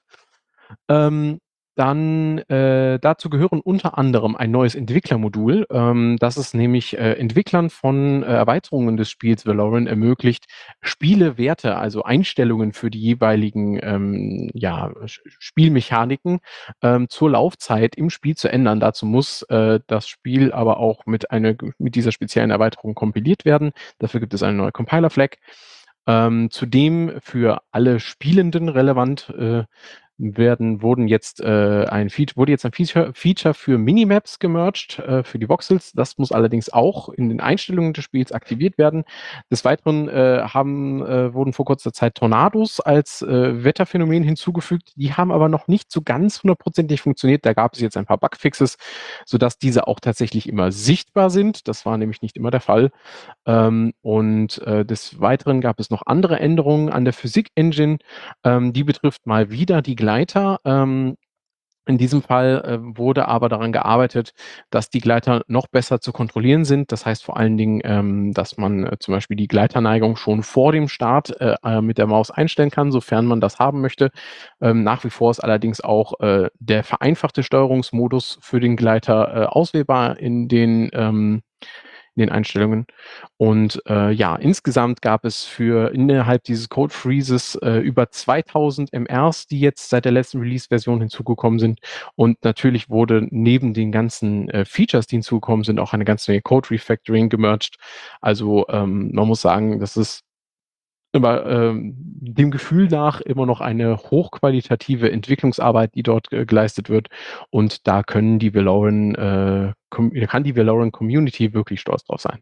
Ähm, dann äh, dazu gehören unter anderem ein neues Entwicklermodul, ähm, das es nämlich äh, Entwicklern von äh, Erweiterungen des Spiels Valorant ermöglicht, Spielewerte, also Einstellungen für die jeweiligen ähm, ja, Spielmechaniken ähm, zur Laufzeit im Spiel zu ändern. Dazu muss äh, das Spiel aber auch mit, einer, mit dieser speziellen Erweiterung kompiliert werden. Dafür gibt es eine neue Compiler-Flag. Ähm, zudem für alle Spielenden relevant äh, werden, wurden jetzt äh, ein Feature, wurde jetzt ein Feature, für Minimaps gemerged äh, für die Voxels. Das muss allerdings auch in den Einstellungen des Spiels aktiviert werden. Des Weiteren äh, haben, äh, wurden vor kurzer Zeit Tornados als äh, Wetterphänomen hinzugefügt. Die haben aber noch nicht so ganz hundertprozentig funktioniert. Da gab es jetzt ein paar Bugfixes, sodass diese auch tatsächlich immer sichtbar sind. Das war nämlich nicht immer der Fall. Ähm, und äh, des Weiteren gab es noch andere Änderungen an der Physik-Engine. Ähm, die betrifft mal wieder die Gleiter. Ähm, in diesem Fall äh, wurde aber daran gearbeitet, dass die Gleiter noch besser zu kontrollieren sind. Das heißt vor allen Dingen, ähm, dass man äh, zum Beispiel die Gleiterneigung schon vor dem Start äh, äh mit der Maus einstellen kann, sofern man das haben möchte. Ähm, nach wie vor ist allerdings auch äh, der vereinfachte Steuerungsmodus für den Gleiter äh, auswählbar in den ähm, in den Einstellungen. Und äh, ja, insgesamt gab es für innerhalb dieses Code Freezes äh, über 2000 MRs, die jetzt seit der letzten Release-Version hinzugekommen sind. Und natürlich wurde neben den ganzen äh, Features, die hinzugekommen sind, auch eine ganze Menge Code Refactoring gemerged. Also ähm, man muss sagen, das ist immer ähm, dem Gefühl nach immer noch eine hochqualitative Entwicklungsarbeit, die dort äh, geleistet wird. Und da können die Valoran, äh, kann die Valoran Community wirklich stolz drauf sein.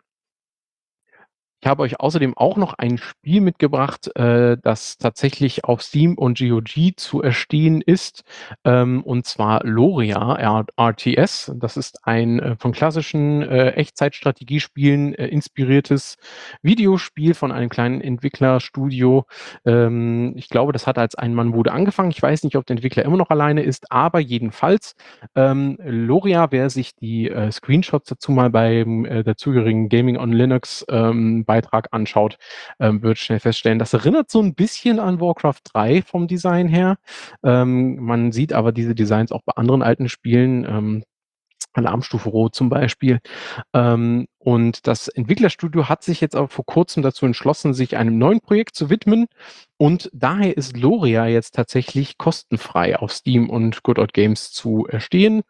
Ich habe euch außerdem auch noch ein Spiel mitgebracht, äh, das tatsächlich auf Steam und GOG zu erstehen ist, ähm, und zwar Loria RTS. Das ist ein äh, von klassischen äh, Echtzeitstrategiespielen äh, inspiriertes Videospiel von einem kleinen Entwicklerstudio. Ähm, ich glaube, das hat als Ein-Mann-Bude angefangen. Ich weiß nicht, ob der Entwickler immer noch alleine ist, aber jedenfalls ähm, Loria, wer sich die äh, Screenshots dazu mal beim äh, dazugehörigen Gaming on Linux ähm, Beitrag anschaut, ähm, wird schnell feststellen, das erinnert so ein bisschen an Warcraft 3 vom Design her. Ähm, man sieht aber diese Designs auch bei anderen alten Spielen. Ähm, Alarmstufe Rot zum Beispiel. Ähm, und das Entwicklerstudio hat sich jetzt auch vor kurzem dazu entschlossen, sich einem neuen Projekt zu widmen. Und daher ist Loria jetzt tatsächlich kostenfrei auf Steam und Good Old Games zu erstehen.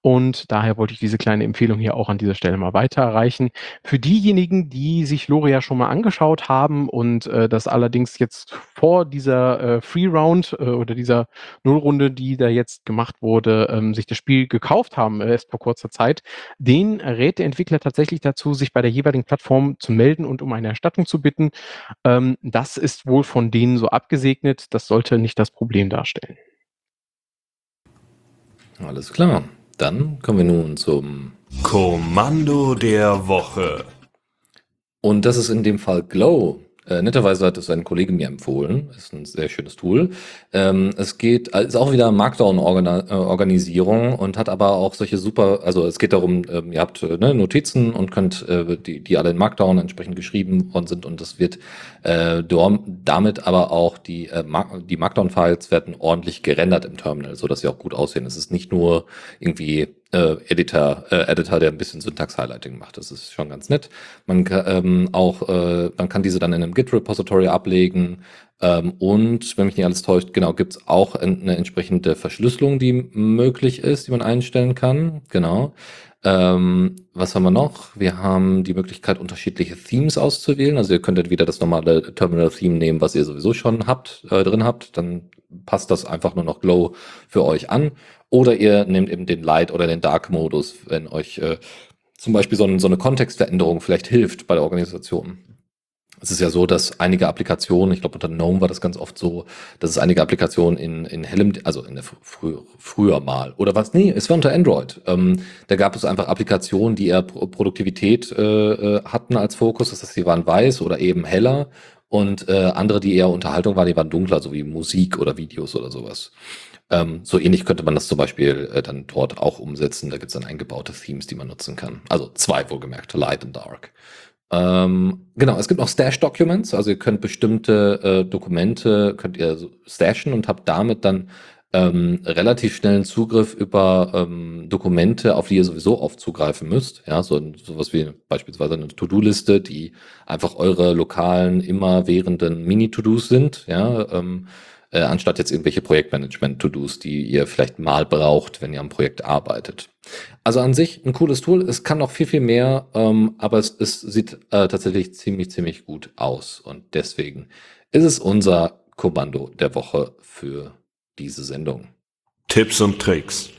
Und daher wollte ich diese kleine Empfehlung hier auch an dieser Stelle mal weiterreichen. Für diejenigen, die sich Loria schon mal angeschaut haben und äh, das allerdings jetzt vor dieser äh, Free Round äh, oder dieser Nullrunde, die da jetzt gemacht wurde, ähm, sich das Spiel gekauft haben, äh, erst vor kurzer Zeit, den rät der Entwickler tatsächlich dazu, dazu, sich bei der jeweiligen Plattform zu melden und um eine Erstattung zu bitten. Ähm, das ist wohl von denen so abgesegnet. Das sollte nicht das Problem darstellen. Alles klar. Dann kommen wir nun zum Kommando der Woche. Und das ist in dem Fall Glow. Äh, netterweise hat es ein Kollege mir empfohlen. Ist ein sehr schönes Tool. Ähm, es geht, ist auch wieder Markdown-Organisierung und hat aber auch solche super, also es geht darum, ähm, ihr habt äh, ne, Notizen und könnt, äh, die, die alle in Markdown entsprechend geschrieben worden sind und es wird äh, damit aber auch die, äh, die Markdown-Files werden ordentlich gerendert im Terminal, so dass sie auch gut aussehen. Es ist nicht nur irgendwie äh, Editor, äh, Editor, der ein bisschen Syntax-Highlighting macht. Das ist schon ganz nett. Man kann ähm, auch, äh, man kann diese dann in einem Git-Repository ablegen. Ähm, und wenn mich nicht alles täuscht, genau, gibt's auch eine entsprechende Verschlüsselung, die möglich ist, die man einstellen kann. Genau. Ähm, was haben wir noch? Wir haben die Möglichkeit, unterschiedliche Themes auszuwählen. Also ihr könnt entweder das normale Terminal-Theme nehmen, was ihr sowieso schon habt, äh, drin habt. Dann passt das einfach nur noch Glow für euch an. Oder ihr nehmt eben den Light- oder den Dark-Modus, wenn euch äh, zum Beispiel so, ein, so eine Kontextveränderung vielleicht hilft bei der Organisation. Es ist ja so, dass einige Applikationen, ich glaube unter GNOME war das ganz oft so, dass es einige Applikationen in, in hellem, also in der frü früher mal, oder was? Nee, es war unter Android. Ähm, da gab es einfach Applikationen, die eher Pro Produktivität äh, äh, hatten als Fokus, das heißt, sie waren weiß oder eben heller und äh, andere, die eher Unterhaltung waren, die waren dunkler, so wie Musik oder Videos oder sowas. Ähm, so ähnlich könnte man das zum Beispiel äh, dann dort auch umsetzen. Da gibt es dann eingebaute Themes, die man nutzen kann. Also zwei wohlgemerkt, Light und Dark. Ähm, genau, es gibt noch Stash-Documents, also ihr könnt bestimmte äh, Dokumente, könnt ihr stashen und habt damit dann ähm, relativ schnellen Zugriff über ähm, Dokumente, auf die ihr sowieso oft zugreifen müsst. Ja, so sowas wie beispielsweise eine To-Do-Liste, die einfach eure lokalen, immerwährenden Mini-To-Dos sind. Ja, ähm, äh, anstatt jetzt irgendwelche Projektmanagement-To-Dos, die ihr vielleicht mal braucht, wenn ihr am Projekt arbeitet. Also an sich ein cooles Tool. Es kann noch viel, viel mehr, ähm, aber es, es sieht äh, tatsächlich ziemlich, ziemlich gut aus. Und deswegen ist es unser Kommando der Woche für diese Sendung. Tipps und Tricks.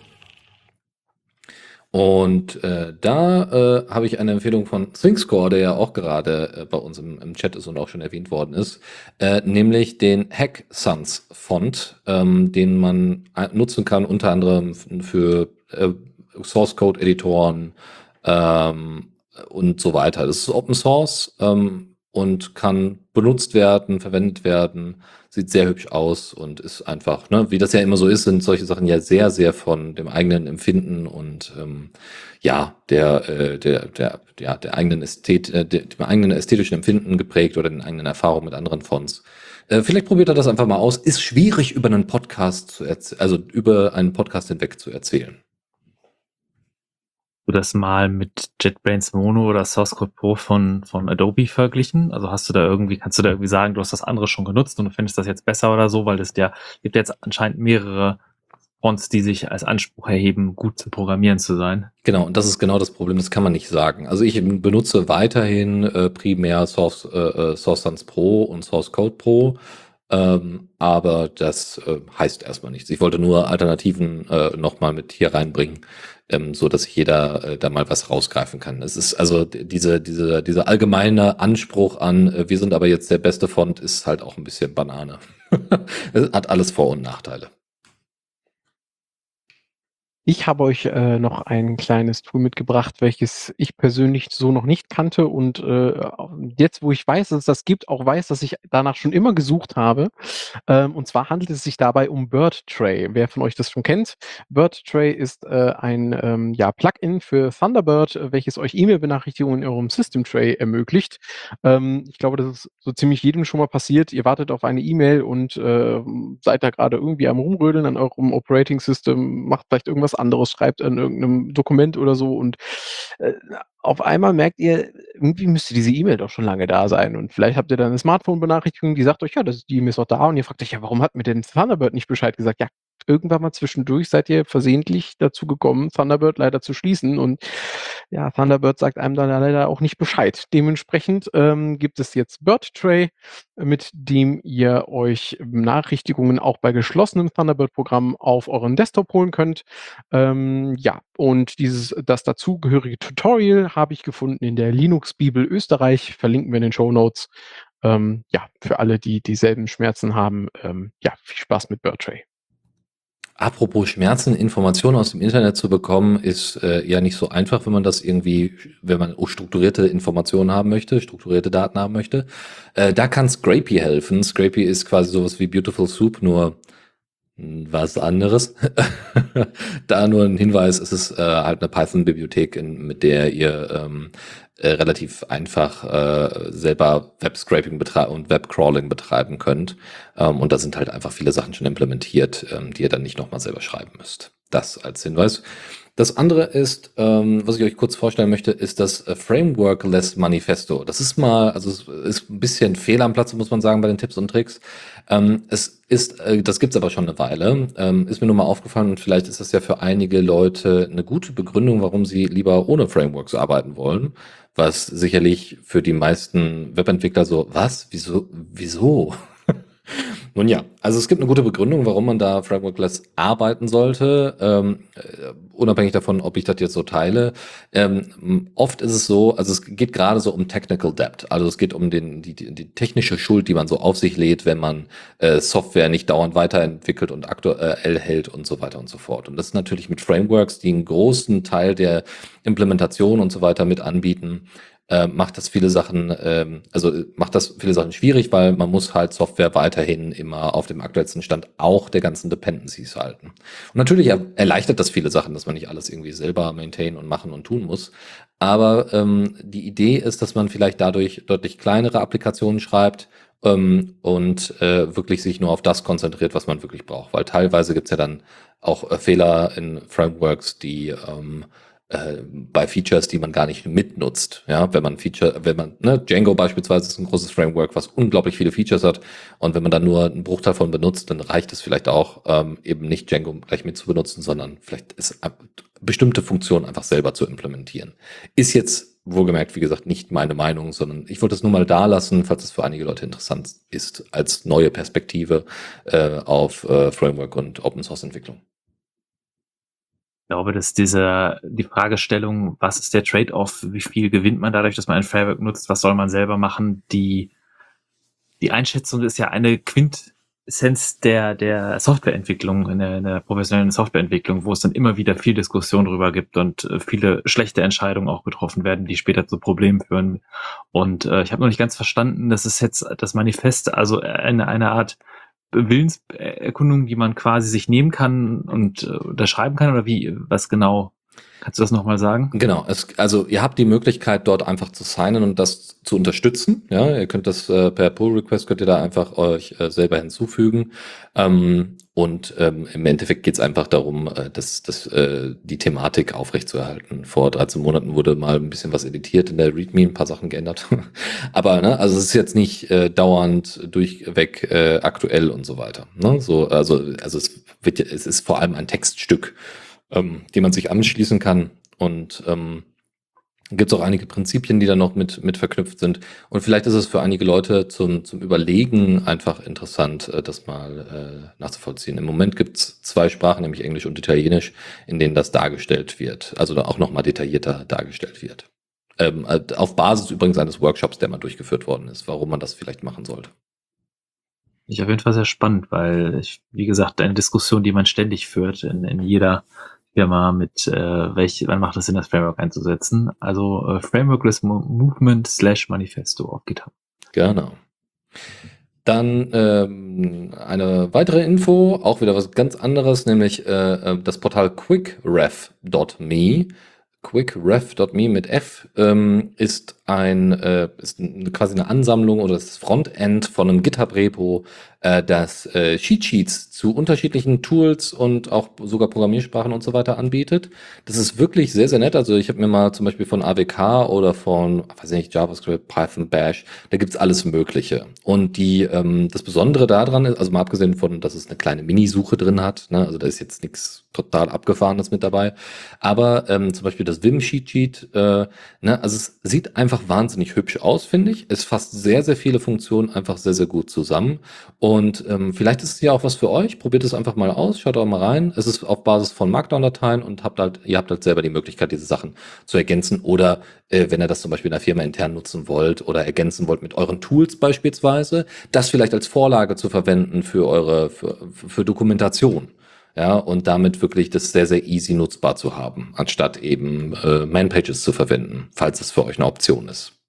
Und äh, da äh, habe ich eine Empfehlung von ThinkScore, der ja auch gerade äh, bei uns im, im, Chat ist und auch schon erwähnt worden ist, äh, nämlich den Hack Sans Font, ähm, den man nutzen kann, unter anderem für äh, Source Code Editoren ähm, und so weiter. Das ist Open Source ähm, und kann benutzt werden, verwendet werden sieht sehr hübsch aus und ist einfach, ne, wie das ja immer so ist, sind solche Sachen ja sehr, sehr von dem eigenen Empfinden und ähm, ja, der, äh, der, der, ja, der eigenen Ästhet, äh, dem eigenen ästhetischen Empfinden geprägt oder den eigenen Erfahrungen mit anderen Fonts. Äh, vielleicht probiert er das einfach mal aus. Ist schwierig über einen Podcast zu erzählen, also über einen Podcast hinweg zu erzählen du das mal mit JetBrains Mono oder Source Code Pro von, von Adobe verglichen? Also hast du da irgendwie, kannst du da irgendwie sagen, du hast das andere schon genutzt und du findest das jetzt besser oder so, weil es ja gibt jetzt anscheinend mehrere Fonts, die sich als Anspruch erheben, gut zu programmieren zu sein. Genau, und das ist genau das Problem, das kann man nicht sagen. Also ich benutze weiterhin äh, primär Source, äh, äh Source Sans Pro und Source Code Pro. Ähm, aber das äh, heißt erstmal nichts. Ich wollte nur Alternativen äh, nochmal mit hier reinbringen, ähm, so dass jeder äh, da mal was rausgreifen kann. Es ist also diese, diese, dieser allgemeine Anspruch an, äh, wir sind aber jetzt der beste Font, ist halt auch ein bisschen Banane. hat alles Vor- und Nachteile. Ich habe euch äh, noch ein kleines Tool mitgebracht, welches ich persönlich so noch nicht kannte und äh, jetzt, wo ich weiß, dass es das gibt, auch weiß, dass ich danach schon immer gesucht habe. Ähm, und zwar handelt es sich dabei um BirdTray. Wer von euch das schon kennt, BirdTray ist äh, ein ähm, ja, Plugin für Thunderbird, welches euch E-Mail-Benachrichtigungen in eurem System Tray ermöglicht. Ähm, ich glaube, das ist so ziemlich jedem schon mal passiert. Ihr wartet auf eine E-Mail und äh, seid da gerade irgendwie am Rumrödeln an eurem Operating System, macht vielleicht irgendwas anderes schreibt in irgendeinem Dokument oder so und äh, auf einmal merkt ihr, irgendwie müsste diese E-Mail doch schon lange da sein. Und vielleicht habt ihr dann eine Smartphone-Benachrichtigung, die sagt euch, ja, das, die E-Mail ist doch da. Und ihr fragt euch, ja, warum hat mir denn Thunderbird nicht Bescheid gesagt? Ja, irgendwann mal zwischendurch seid ihr versehentlich dazu gekommen, Thunderbird leider zu schließen. Und ja, Thunderbird sagt einem dann leider auch nicht Bescheid. Dementsprechend ähm, gibt es jetzt BirdTray, mit dem ihr euch Benachrichtigungen auch bei geschlossenem Thunderbird-Programm auf euren Desktop holen könnt. Ähm, ja, und dieses, das dazugehörige Tutorial habe ich gefunden in der Linux-Bibel Österreich. Verlinken wir in den Show Notes. Ähm, ja, für alle, die dieselben Schmerzen haben, ähm, ja, viel Spaß mit BirdTray. Apropos Schmerzen, Informationen aus dem Internet zu bekommen, ist äh, ja nicht so einfach, wenn man das irgendwie, wenn man strukturierte Informationen haben möchte, strukturierte Daten haben möchte. Äh, da kann Scrapy helfen. Scrapy ist quasi sowas wie Beautiful Soup, nur was anderes. da nur ein Hinweis, es ist äh, halt eine Python-Bibliothek, mit der ihr ähm, äh, relativ einfach äh, selber Web-Scraping und Web-Crawling betreiben könnt. Ähm, und da sind halt einfach viele Sachen schon implementiert, ähm, die ihr dann nicht nochmal selber schreiben müsst. Das als Hinweis. Das andere ist, ähm, was ich euch kurz vorstellen möchte, ist das äh, Framework-Less Manifesto. Das ist mal, also es ist ein bisschen Fehler am Platz, muss man sagen, bei den Tipps und Tricks. Ähm, es ist, äh, das gibt's aber schon eine Weile. Ähm, ist mir nur mal aufgefallen und vielleicht ist das ja für einige Leute eine gute Begründung, warum sie lieber ohne Frameworks arbeiten wollen. Was sicherlich für die meisten Webentwickler so, was? Wieso? Wieso? Nun ja, also es gibt eine gute Begründung, warum man da Frameworkless arbeiten sollte, ähm, äh, unabhängig davon, ob ich das jetzt so teile. Ähm, oft ist es so, also es geht gerade so um Technical Debt, also es geht um den, die, die technische Schuld, die man so auf sich lädt, wenn man äh, Software nicht dauernd weiterentwickelt und aktuell hält und so weiter und so fort. Und das ist natürlich mit Frameworks, die einen großen Teil der Implementation und so weiter mit anbieten, äh, macht das viele Sachen, ähm, also macht das viele Sachen schwierig, weil man muss halt Software weiterhin immer auf dem aktuellsten Stand auch der ganzen Dependencies halten. Und natürlich erleichtert das viele Sachen, dass man nicht alles irgendwie selber maintain und machen und tun muss. Aber ähm, die Idee ist, dass man vielleicht dadurch deutlich kleinere Applikationen schreibt ähm, und äh, wirklich sich nur auf das konzentriert, was man wirklich braucht. Weil teilweise gibt's ja dann auch äh, Fehler in Frameworks, die ähm, äh, bei Features, die man gar nicht mitnutzt. Ja, wenn man Feature, wenn man, ne, Django beispielsweise ist ein großes Framework, was unglaublich viele Features hat. Und wenn man dann nur einen Bruchteil davon benutzt, dann reicht es vielleicht auch, ähm, eben nicht Django gleich mit zu benutzen, sondern vielleicht ist bestimmte Funktionen einfach selber zu implementieren. Ist jetzt wohlgemerkt, wie gesagt, nicht meine Meinung, sondern ich wollte es nur mal da lassen, falls es für einige Leute interessant ist, als neue Perspektive äh, auf äh, Framework und Open Source Entwicklung glaube, dass diese, die Fragestellung, was ist der Trade-off, wie viel gewinnt man dadurch, dass man ein Framework nutzt, was soll man selber machen, die, die Einschätzung ist ja eine Quintessenz der, der Softwareentwicklung, in der, in der professionellen Softwareentwicklung, wo es dann immer wieder viel Diskussion darüber gibt und äh, viele schlechte Entscheidungen auch getroffen werden, die später zu Problemen führen. Und äh, ich habe noch nicht ganz verstanden, dass es jetzt das Manifest, also eine, eine Art Willenserkundung, die man quasi sich nehmen kann und äh, unterschreiben kann oder wie, was genau? Kannst du das nochmal sagen? Genau, es, also ihr habt die Möglichkeit, dort einfach zu signen und das zu unterstützen. Ja, ihr könnt das äh, per Pull-Request könnt ihr da einfach euch äh, selber hinzufügen. Ähm, und ähm, im Endeffekt geht es einfach darum, äh, dass, dass äh, die Thematik aufrechtzuerhalten. Vor 13 Monaten wurde mal ein bisschen was editiert in der README, ein paar Sachen geändert. Aber ne, also es ist jetzt nicht äh, dauernd durchweg äh, aktuell und so weiter. Ne? So, also, also es wird es ist vor allem ein Textstück, ähm, dem man sich anschließen kann. Und ähm, gibt es auch einige Prinzipien, die da noch mit, mit verknüpft sind. Und vielleicht ist es für einige Leute zum, zum Überlegen einfach interessant, äh, das mal äh, nachzuvollziehen. Im Moment gibt es zwei Sprachen, nämlich Englisch und Italienisch, in denen das dargestellt wird, also da auch nochmal detaillierter dargestellt wird. Ähm, äh, auf Basis übrigens eines Workshops, der mal durchgeführt worden ist, warum man das vielleicht machen sollte. Ich auf jeden Fall sehr spannend, weil ich, wie gesagt, eine Diskussion, die man ständig führt in, in jeder Firma mit, äh, welch, wann macht es Sinn, das Framework einzusetzen? Also äh, Frameworkless Movement slash Manifesto auf GitHub. Genau. Dann ähm, eine weitere Info, auch wieder was ganz anderes, nämlich äh, äh das Portal quickref.me. Quickref.me mit F ähm, ist ein äh, ist quasi eine Ansammlung oder das Frontend von einem GitHub-Repo, äh, das äh, Cheat Sheets zu unterschiedlichen Tools und auch sogar Programmiersprachen und so weiter anbietet. Das ist wirklich sehr, sehr nett. Also ich habe mir mal zum Beispiel von AWK oder von, weiß ich nicht, JavaScript, Python, Bash, da gibt's alles Mögliche. Und die ähm, das Besondere daran ist, also mal abgesehen von, dass es eine kleine Minisuche drin hat, ne, also da ist jetzt nichts total abgefahrenes mit dabei, aber ähm, zum Beispiel das Vim Cheat Sheet, äh, ne, also es sieht einfach wahnsinnig hübsch aus, finde ich. Es fasst sehr, sehr viele Funktionen einfach sehr, sehr gut zusammen. Und ähm, vielleicht ist es ja auch was für euch. Probiert es einfach mal aus, schaut auch mal rein. Es ist auf Basis von Markdown-Dateien und habt halt, ihr habt halt selber die Möglichkeit, diese Sachen zu ergänzen. Oder äh, wenn ihr das zum Beispiel in der Firma intern nutzen wollt oder ergänzen wollt mit euren Tools beispielsweise, das vielleicht als Vorlage zu verwenden für eure, für, für Dokumentation ja, und damit wirklich das sehr, sehr easy nutzbar zu haben, anstatt eben äh, Manpages zu verwenden, falls es für euch eine Option ist.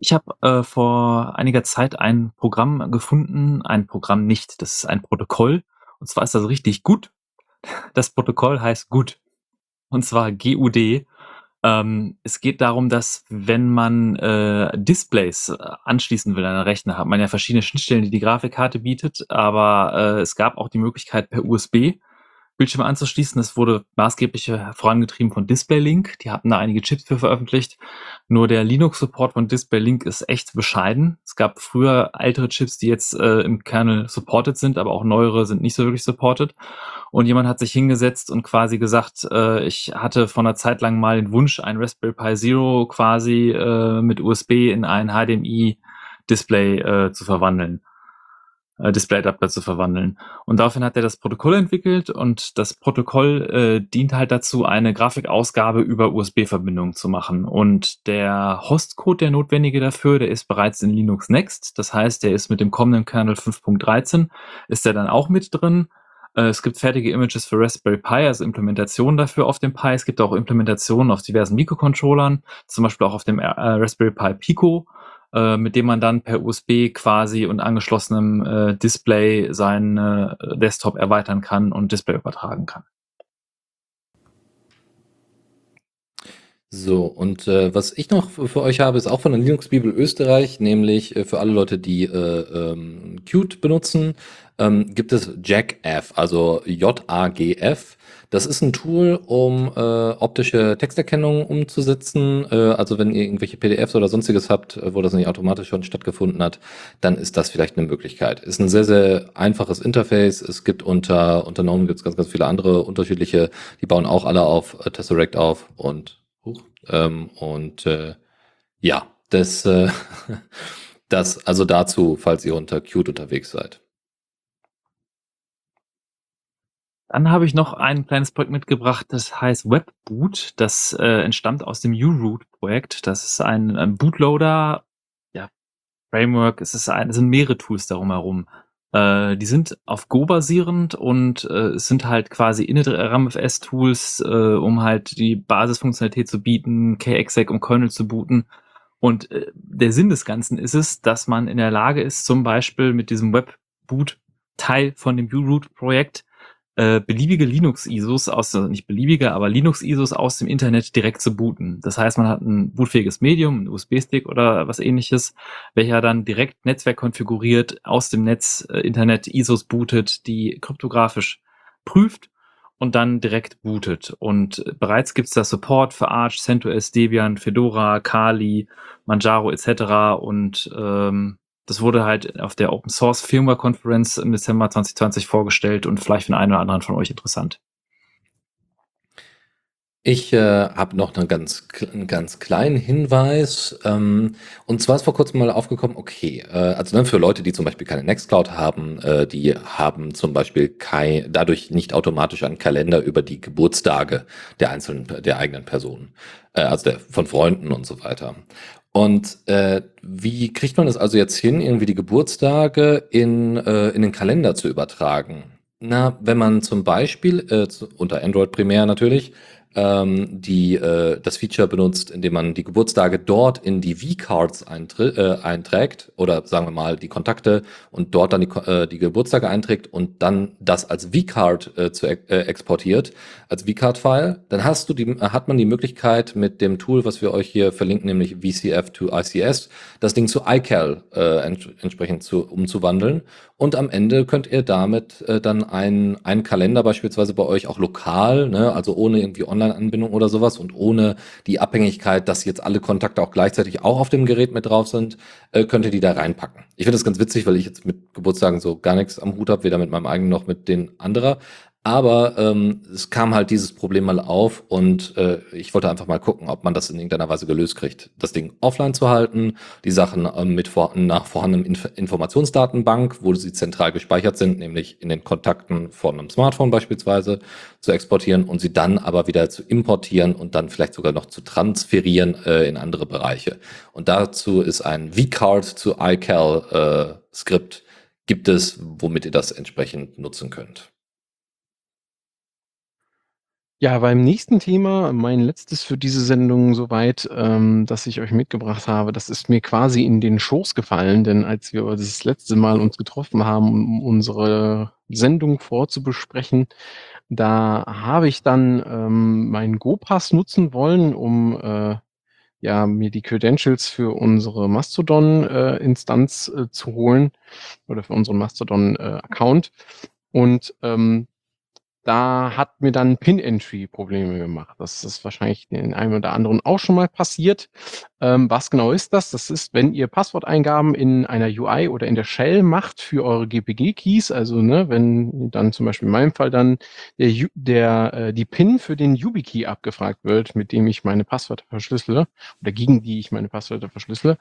Ich habe äh, vor einiger Zeit ein Programm gefunden, ein Programm nicht, das ist ein Protokoll. Und zwar ist das richtig gut. Das Protokoll heißt gut. Und zwar GUD. Ähm, es geht darum, dass wenn man äh, Displays äh, anschließen will an einen Rechner, hat man ja verschiedene Schnittstellen, die die Grafikkarte bietet, aber äh, es gab auch die Möglichkeit per USB Bildschirme anzuschließen. Das wurde maßgeblich vorangetrieben von DisplayLink. Die hatten da einige Chips für veröffentlicht. Nur der Linux-Support von DisplayLink ist echt bescheiden. Es gab früher ältere Chips, die jetzt äh, im Kernel supported sind, aber auch neuere sind nicht so wirklich supported. Und jemand hat sich hingesetzt und quasi gesagt, äh, ich hatte vor einer Zeit lang mal den Wunsch, ein Raspberry Pi Zero quasi äh, mit USB in ein HDMI-Display äh, zu verwandeln äh, Display-Adapter zu verwandeln. Und daraufhin hat er das Protokoll entwickelt und das Protokoll äh, dient halt dazu, eine Grafikausgabe über USB-Verbindungen zu machen. Und der Hostcode, der notwendige dafür, der ist bereits in Linux Next. Das heißt, der ist mit dem kommenden Kernel 5.13, ist der dann auch mit drin. Äh, es gibt fertige Images für Raspberry Pi, also Implementationen dafür auf dem Pi. Es gibt auch Implementationen auf diversen Mikrocontrollern, zum Beispiel auch auf dem äh, Raspberry Pi Pico, äh, mit dem man dann per USB quasi und angeschlossenem äh, Display seinen äh, Desktop erweitern kann und Display übertragen kann. So, und äh, was ich noch für, für euch habe, ist auch von der Linux-Bibel Österreich, nämlich äh, für alle Leute, die äh, ähm, Qt benutzen, ähm, gibt es JAGF, also J-A-G-F. Das ist ein Tool, um äh, optische Texterkennung umzusetzen. Äh, also wenn ihr irgendwelche PDFs oder sonstiges habt, äh, wo das nicht automatisch schon stattgefunden hat, dann ist das vielleicht eine Möglichkeit. Ist ein sehr, sehr einfaches Interface. Es gibt unter, unter GNOME gibt es ganz, ganz viele andere unterschiedliche, die bauen auch alle auf äh, Tesseract auf und Huch. Ähm, und äh, ja, das, äh, das also dazu, falls ihr unter Qt unterwegs seid. Dann habe ich noch ein kleines Projekt mitgebracht, das heißt Webboot. Das äh, entstammt aus dem U-Root-Projekt. Das ist ein, ein Bootloader, ja, Framework. Es, ist ein, es sind mehrere Tools darum herum. Äh, die sind auf Go basierend und äh, es sind halt quasi innere RAMFS-Tools, äh, um halt die Basisfunktionalität zu bieten, KExec um Kernel zu booten. Und äh, der Sinn des Ganzen ist es, dass man in der Lage ist, zum Beispiel mit diesem Webboot Teil von dem U-Root-Projekt äh, beliebige Linux-ISOs aus, also nicht beliebige, aber Linux-ISOs aus dem Internet direkt zu booten. Das heißt, man hat ein bootfähiges Medium, ein USB-Stick oder was ähnliches, welcher dann direkt Netzwerk konfiguriert, aus dem Netz äh, Internet ISOs bootet, die kryptografisch prüft und dann direkt bootet. Und bereits gibt es da Support für Arch, CentOS, Debian, Fedora, Kali, Manjaro etc. Und ähm, das wurde halt auf der Open Source Firmware Conference im Dezember 2020 vorgestellt und vielleicht für den einen oder anderen von euch interessant. Ich äh, habe noch einen ganz, einen ganz kleinen Hinweis. Ähm, und zwar ist vor kurzem mal aufgekommen, okay, äh, also dann für Leute, die zum Beispiel keine Nextcloud haben, äh, die haben zum Beispiel kein, dadurch nicht automatisch einen Kalender über die Geburtstage der einzelnen, der eigenen Personen, äh, also der, von Freunden und so weiter. Und äh, wie kriegt man es also jetzt hin, irgendwie die Geburtstage in, äh, in den Kalender zu übertragen? Na, wenn man zum Beispiel, äh, zu, unter Android primär natürlich, ähm, die äh, das Feature benutzt, indem man die Geburtstage dort in die V-Cards äh, einträgt oder sagen wir mal die Kontakte und dort dann die, äh, die Geburtstage einträgt und dann das als V-Card äh, zu äh, exportiert, als V-Card-File, dann hast du die, hat man die Möglichkeit mit dem Tool, was wir euch hier verlinken, nämlich VCF to ICS, das Ding zu iCal äh, ents entsprechend zu, umzuwandeln. Und am Ende könnt ihr damit äh, dann einen, einen Kalender beispielsweise bei euch auch lokal, ne, also ohne irgendwie Online-Anbindung oder sowas und ohne die Abhängigkeit, dass jetzt alle Kontakte auch gleichzeitig auch auf dem Gerät mit drauf sind, äh, könnt ihr die da reinpacken. Ich finde das ganz witzig, weil ich jetzt mit Geburtstagen so gar nichts am Hut habe, weder mit meinem eigenen noch mit den anderer. Aber ähm, es kam halt dieses Problem mal auf und äh, ich wollte einfach mal gucken, ob man das in irgendeiner Weise gelöst kriegt. Das Ding offline zu halten, die Sachen ähm, mit vor nach vorhandenem Inf Informationsdatenbank, wo sie zentral gespeichert sind, nämlich in den Kontakten von einem Smartphone beispielsweise, zu exportieren und sie dann aber wieder zu importieren und dann vielleicht sogar noch zu transferieren äh, in andere Bereiche. Und dazu ist ein vCard zu iCal äh, gibt es, womit ihr das entsprechend nutzen könnt. Ja, beim nächsten Thema, mein letztes für diese Sendung soweit, ähm, das ich euch mitgebracht habe, das ist mir quasi in den Schoß gefallen, denn als wir das letzte Mal uns getroffen haben, um unsere Sendung vorzubesprechen, da habe ich dann ähm, meinen Go-Pass nutzen wollen, um äh, ja, mir die Credentials für unsere Mastodon-Instanz äh, äh, zu holen oder für unseren Mastodon-Account. Äh, Und ähm, da hat mir dann Pin-Entry Probleme gemacht. Das ist wahrscheinlich den einen oder anderen auch schon mal passiert. Ähm, was genau ist das? Das ist, wenn ihr Passworteingaben in einer UI oder in der Shell macht für eure GPG-Keys, also ne, wenn dann zum Beispiel in meinem Fall dann der, der äh, die PIN für den YubiKey abgefragt wird, mit dem ich meine Passwörter verschlüssele oder gegen die ich meine Passwörter verschlüssele,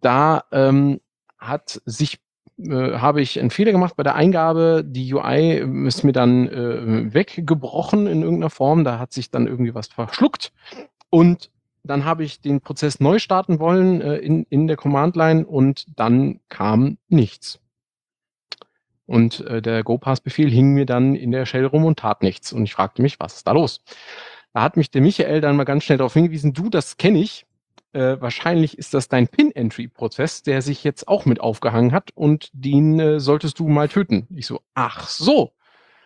da ähm, hat sich äh, habe ich einen Fehler gemacht bei der Eingabe. Die UI ist mir dann äh, weggebrochen in irgendeiner Form. Da hat sich dann irgendwie was verschluckt. Und dann habe ich den Prozess neu starten wollen äh, in, in der Command-Line und dann kam nichts. Und äh, der GoPass-Befehl hing mir dann in der Shell rum und tat nichts. Und ich fragte mich, was ist da los? Da hat mich der Michael dann mal ganz schnell darauf hingewiesen, du, das kenne ich. Äh, wahrscheinlich ist das dein Pin-Entry-Prozess, der sich jetzt auch mit aufgehangen hat und den äh, solltest du mal töten. Ich so, ach so.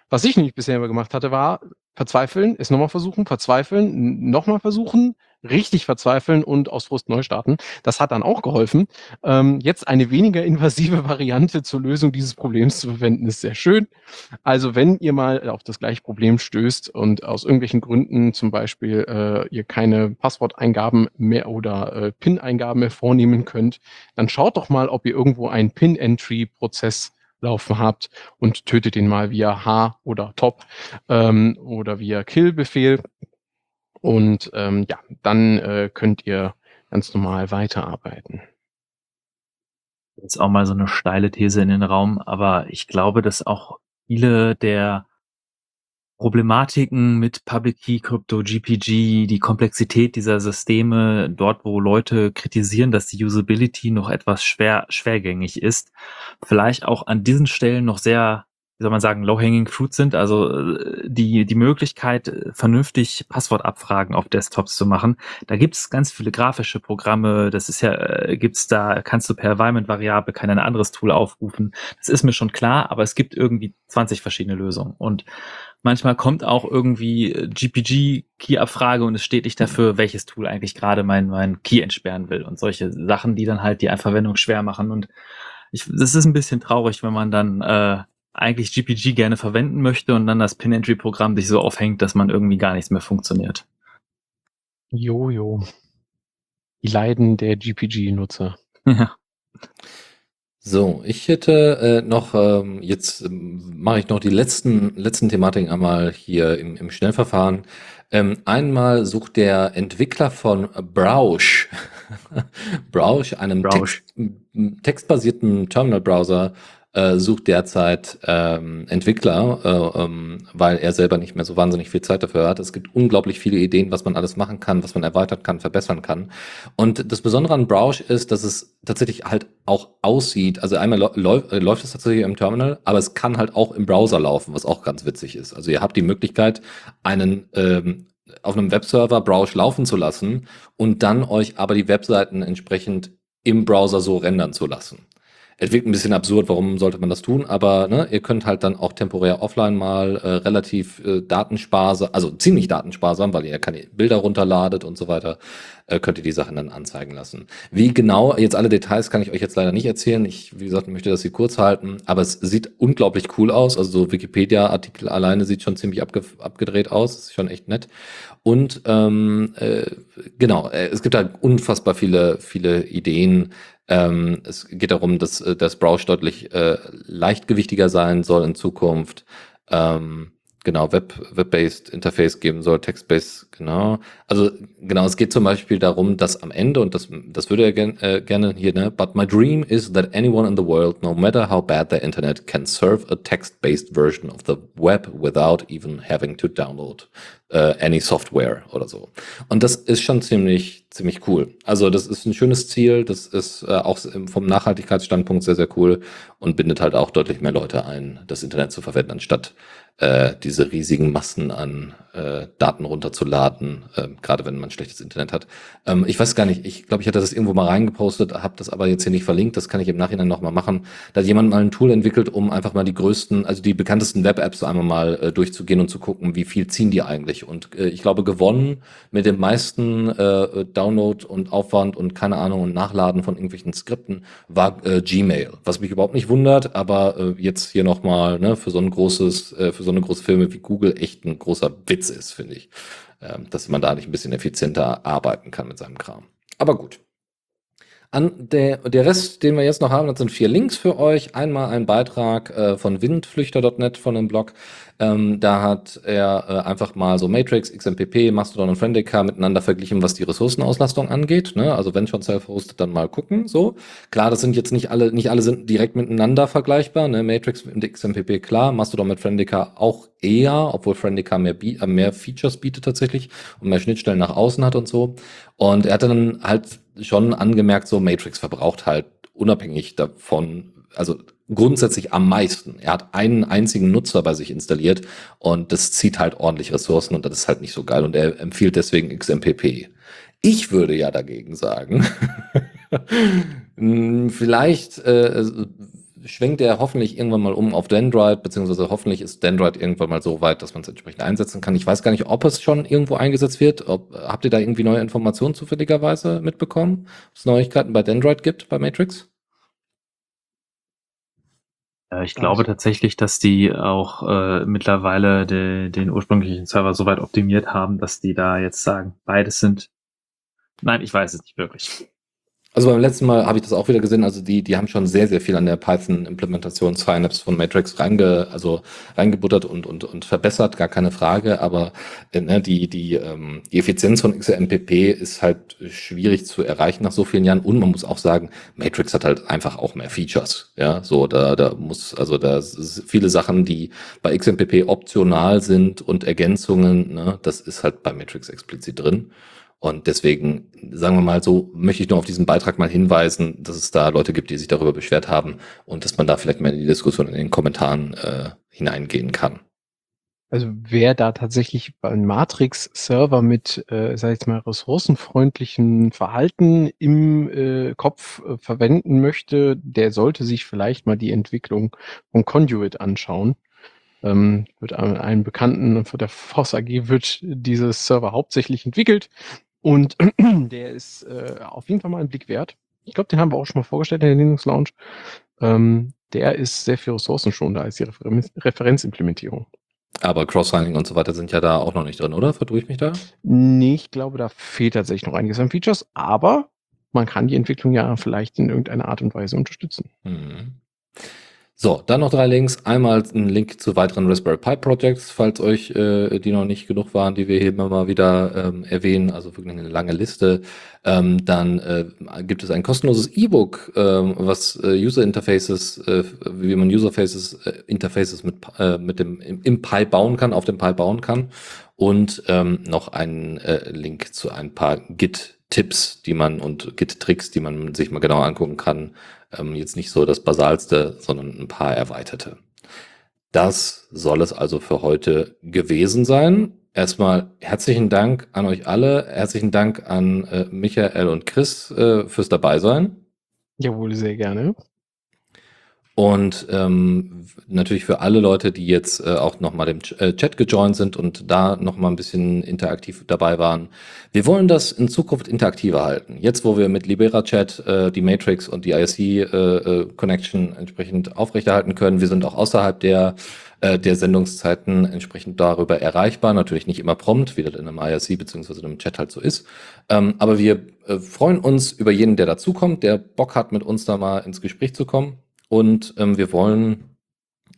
Was ich nämlich bisher immer gemacht hatte, war verzweifeln, es nochmal versuchen, verzweifeln, nochmal versuchen, richtig verzweifeln und aus Frust neu starten. Das hat dann auch geholfen. Ähm, jetzt eine weniger invasive Variante zur Lösung dieses Problems zu verwenden, ist sehr schön. Also wenn ihr mal auf das gleiche Problem stößt und aus irgendwelchen Gründen zum Beispiel äh, ihr keine Passworteingaben mehr oder äh, PIN-Eingaben mehr vornehmen könnt, dann schaut doch mal, ob ihr irgendwo einen PIN-Entry-Prozess laufen habt und tötet ihn mal via H oder Top ähm, oder via Kill-Befehl. Und ähm, ja, dann äh, könnt ihr ganz normal weiterarbeiten. Jetzt auch mal so eine steile These in den Raum, aber ich glaube, dass auch viele der Problematiken mit Public Key Crypto, GPG, die Komplexität dieser Systeme, dort wo Leute kritisieren, dass die Usability noch etwas schwer, schwergängig ist, vielleicht auch an diesen Stellen noch sehr, wie soll man sagen, low-hanging fruit sind. Also äh, die, die Möglichkeit, äh, vernünftig Passwortabfragen auf Desktops zu machen. Da gibt es ganz viele grafische Programme. Das ist ja, äh, gibt's da, kannst du per Environment-Variable kein anderes Tool aufrufen. Das ist mir schon klar, aber es gibt irgendwie 20 verschiedene Lösungen. Und Manchmal kommt auch irgendwie GPG-Key-Abfrage und es steht nicht dafür, welches Tool eigentlich gerade mein, mein Key entsperren will und solche Sachen, die dann halt die Verwendung schwer machen. Und ich, das ist ein bisschen traurig, wenn man dann äh, eigentlich GPG gerne verwenden möchte und dann das Pin-Entry-Programm sich so aufhängt, dass man irgendwie gar nichts mehr funktioniert. Jojo. Die Leiden der GPG-Nutzer. Ja. So, ich hätte äh, noch, ähm, jetzt ähm, mache ich noch die letzten, letzten Thematiken einmal hier im, im Schnellverfahren. Ähm, einmal sucht der Entwickler von Browsh, Browsh, einem Browsh. Text, textbasierten Terminal-Browser, äh, sucht derzeit ähm, Entwickler, äh, ähm, weil er selber nicht mehr so wahnsinnig viel Zeit dafür hat. Es gibt unglaublich viele Ideen, was man alles machen kann, was man erweitern kann, verbessern kann. Und das Besondere an Browse ist, dass es tatsächlich halt auch aussieht. Also einmal läuft, äh, läuft es tatsächlich im Terminal, aber es kann halt auch im Browser laufen, was auch ganz witzig ist. Also ihr habt die Möglichkeit, einen ähm, auf einem Webserver Browse laufen zu lassen und dann euch aber die Webseiten entsprechend im Browser so rendern zu lassen. Es wirkt ein bisschen absurd, warum sollte man das tun, aber ne, ihr könnt halt dann auch temporär offline mal äh, relativ äh, datensparsam, also ziemlich datensparsam, weil ihr keine Bilder runterladet und so weiter, äh, könnt ihr die Sachen dann anzeigen lassen. Wie genau, jetzt alle Details kann ich euch jetzt leider nicht erzählen. Ich, wie gesagt, möchte das hier kurz halten, aber es sieht unglaublich cool aus. Also so Wikipedia-Artikel alleine sieht schon ziemlich abge abgedreht aus, ist schon echt nett. Und ähm, äh, genau, äh, es gibt halt unfassbar viele, viele Ideen, ähm, es geht darum, dass äh, das Browse deutlich äh, leichtgewichtiger sein soll in Zukunft. Ähm, genau, Web, Web-based Interface geben soll, Text-based, genau. Also genau, es geht zum Beispiel darum, dass am Ende, und das, das würde er gen, äh, gerne hier, ne, but my dream is that anyone in the world, no matter how bad their internet, can serve a text-based version of the web without even having to download uh, any software oder so. Und das ist schon ziemlich, ziemlich cool. Also das ist ein schönes Ziel, das ist äh, auch vom Nachhaltigkeitsstandpunkt sehr, sehr cool und bindet halt auch deutlich mehr Leute ein, das Internet zu verwenden, anstatt äh, diese riesigen Massen an äh, Daten runterzuladen, äh, gerade wenn man schlechtes Internet hat. Ähm, ich weiß gar nicht, ich glaube, ich hatte das irgendwo mal reingepostet, habe das aber jetzt hier nicht verlinkt, das kann ich im Nachhinein nochmal machen. Da hat jemand mal ein Tool entwickelt, um einfach mal die größten, also die bekanntesten Web-Apps einmal mal äh, durchzugehen und zu gucken, wie viel ziehen die eigentlich. Und äh, ich glaube, gewonnen mit dem meisten äh, Download und Aufwand und keine Ahnung und Nachladen von irgendwelchen Skripten war äh, Gmail, was mich überhaupt nicht wundert, aber äh, jetzt hier nochmal ne, für so ein großes, äh, für so eine große Firma wie Google echt ein großer Witz ist, finde ich. Ähm, dass man da nicht ein bisschen effizienter arbeiten kann mit seinem Kram. Aber gut. An der, der Rest, den wir jetzt noch haben, das sind vier Links für euch. Einmal ein Beitrag äh, von windflüchter.net von dem Blog. Ähm, da hat er äh, einfach mal so Matrix, XMPP, Mastodon und Friendica miteinander verglichen, was die Ressourcenauslastung angeht. Ne? Also wenn schon self-hosted, dann mal gucken. So klar, das sind jetzt nicht alle, nicht alle sind direkt miteinander vergleichbar. Ne? Matrix mit XMPP klar, Mastodon mit Friendica auch eher, obwohl Friendica mehr, äh, mehr Features bietet tatsächlich und mehr Schnittstellen nach außen hat und so. Und er hat dann halt schon angemerkt, so Matrix verbraucht halt unabhängig davon, also grundsätzlich am meisten. Er hat einen einzigen Nutzer bei sich installiert und das zieht halt ordentlich Ressourcen und das ist halt nicht so geil und er empfiehlt deswegen XMPP. Ich würde ja dagegen sagen, vielleicht äh, schwenkt er hoffentlich irgendwann mal um auf Dendrite, beziehungsweise hoffentlich ist Dendrite irgendwann mal so weit, dass man es entsprechend einsetzen kann. Ich weiß gar nicht, ob es schon irgendwo eingesetzt wird. Ob, habt ihr da irgendwie neue Informationen zufälligerweise mitbekommen? Ob es Neuigkeiten bei Dendrite gibt, bei Matrix? Ich glaube tatsächlich, dass die auch äh, mittlerweile de, den ursprünglichen Server so weit optimiert haben, dass die da jetzt sagen, beides sind. Nein, ich weiß es nicht wirklich. Also beim letzten Mal habe ich das auch wieder gesehen. Also die, die haben schon sehr, sehr viel an der Python-Implementation Synapse von Matrix reinge, also reingebuttert und, und, und verbessert, gar keine Frage. Aber äh, ne, die, die, ähm, die Effizienz von XMPP ist halt schwierig zu erreichen nach so vielen Jahren. Und man muss auch sagen, Matrix hat halt einfach auch mehr Features. Ja, so da, da muss, also da viele Sachen, die bei XMPP optional sind und Ergänzungen, ne, das ist halt bei Matrix explizit drin. Und deswegen, sagen wir mal so, möchte ich nur auf diesen Beitrag mal hinweisen, dass es da Leute gibt, die sich darüber beschwert haben und dass man da vielleicht mehr in die Diskussion in den Kommentaren äh, hineingehen kann. Also wer da tatsächlich einen Matrix-Server mit, äh, sag ich jetzt mal, ressourcenfreundlichen Verhalten im äh, Kopf äh, verwenden möchte, der sollte sich vielleicht mal die Entwicklung von Conduit anschauen. Ähm, wird einem Bekannten von der Force AG wird dieses Server hauptsächlich entwickelt und der ist äh, auf jeden Fall mal einen Blick wert. Ich glaube, den haben wir auch schon mal vorgestellt in der Linux Lounge. Ähm, der ist sehr viel ressourcenschonender als die Refer Referenzimplementierung. Aber Cross-Signing und so weiter sind ja da auch noch nicht drin, oder? Verdue ich mich da? Nee, ich glaube, da fehlt tatsächlich noch einiges an Features, aber man kann die Entwicklung ja vielleicht in irgendeiner Art und Weise unterstützen. Mhm. So, dann noch drei Links. Einmal ein Link zu weiteren Raspberry Pi Projects, falls euch äh, die noch nicht genug waren, die wir hier immer mal wieder ähm, erwähnen. Also wirklich eine lange Liste. Ähm, dann äh, gibt es ein kostenloses E-Book, ähm, was äh, User Interfaces, äh, wie man User Faces, äh, Interfaces mit, äh, mit dem im, im Pi bauen kann, auf dem Pi bauen kann. Und ähm, noch ein äh, Link zu ein paar Git Tipps, die man und Git-Tricks, die man sich mal genauer angucken kann. Ähm, jetzt nicht so das Basalste, sondern ein paar erweiterte. Das soll es also für heute gewesen sein. Erstmal herzlichen Dank an euch alle. Herzlichen Dank an äh, Michael und Chris äh, fürs Dabeisein. Jawohl, sehr gerne. Und ähm, natürlich für alle Leute, die jetzt äh, auch nochmal dem Ch äh, Chat gejoint sind und da nochmal ein bisschen interaktiv dabei waren. Wir wollen das in Zukunft interaktiver halten. Jetzt, wo wir mit Libera Chat äh, die Matrix und die ISC äh, äh, Connection entsprechend aufrechterhalten können. Wir sind auch außerhalb der äh, der Sendungszeiten entsprechend darüber erreichbar. Natürlich nicht immer prompt, wie das in einem IRC beziehungsweise einem Chat halt so ist. Ähm, aber wir äh, freuen uns über jeden, der dazukommt, der Bock hat, mit uns da mal ins Gespräch zu kommen. Und ähm, wir wollen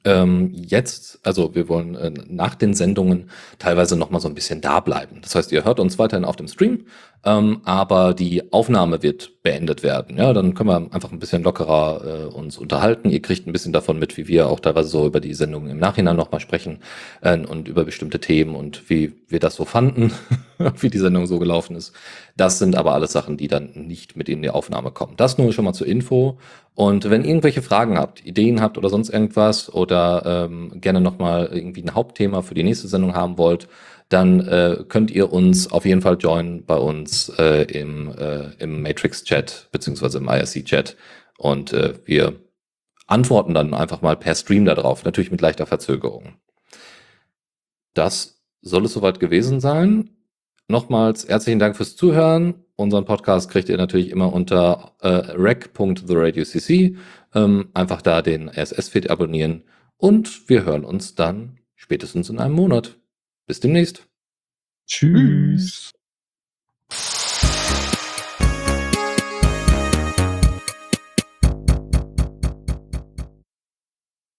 ähm, jetzt, also wir wollen äh, nach den Sendungen teilweise noch mal so ein bisschen da bleiben. Das heißt, ihr hört uns weiterhin auf dem Stream, ähm, aber die Aufnahme wird beendet werden. Ja, dann können wir einfach ein bisschen lockerer äh, uns unterhalten. Ihr kriegt ein bisschen davon mit, wie wir auch teilweise so über die Sendungen im Nachhinein noch mal sprechen äh, und über bestimmte Themen und wie wir das so fanden, wie die Sendung so gelaufen ist. Das sind aber alles Sachen, die dann nicht mit in die Aufnahme kommen. Das nur schon mal zur Info. Und wenn ihr irgendwelche Fragen habt, Ideen habt oder sonst irgendwas oder ähm, gerne nochmal irgendwie ein Hauptthema für die nächste Sendung haben wollt, dann äh, könnt ihr uns auf jeden Fall joinen bei uns äh, im, äh, im Matrix-Chat beziehungsweise im IRC-Chat und äh, wir antworten dann einfach mal per Stream darauf, natürlich mit leichter Verzögerung. Das soll es soweit gewesen sein. Nochmals herzlichen Dank fürs Zuhören. Unseren Podcast kriegt ihr natürlich immer unter äh, rec.theradiocc. Ähm, einfach da den RSS-Feed abonnieren und wir hören uns dann spätestens in einem Monat. Bis demnächst. Tschüss.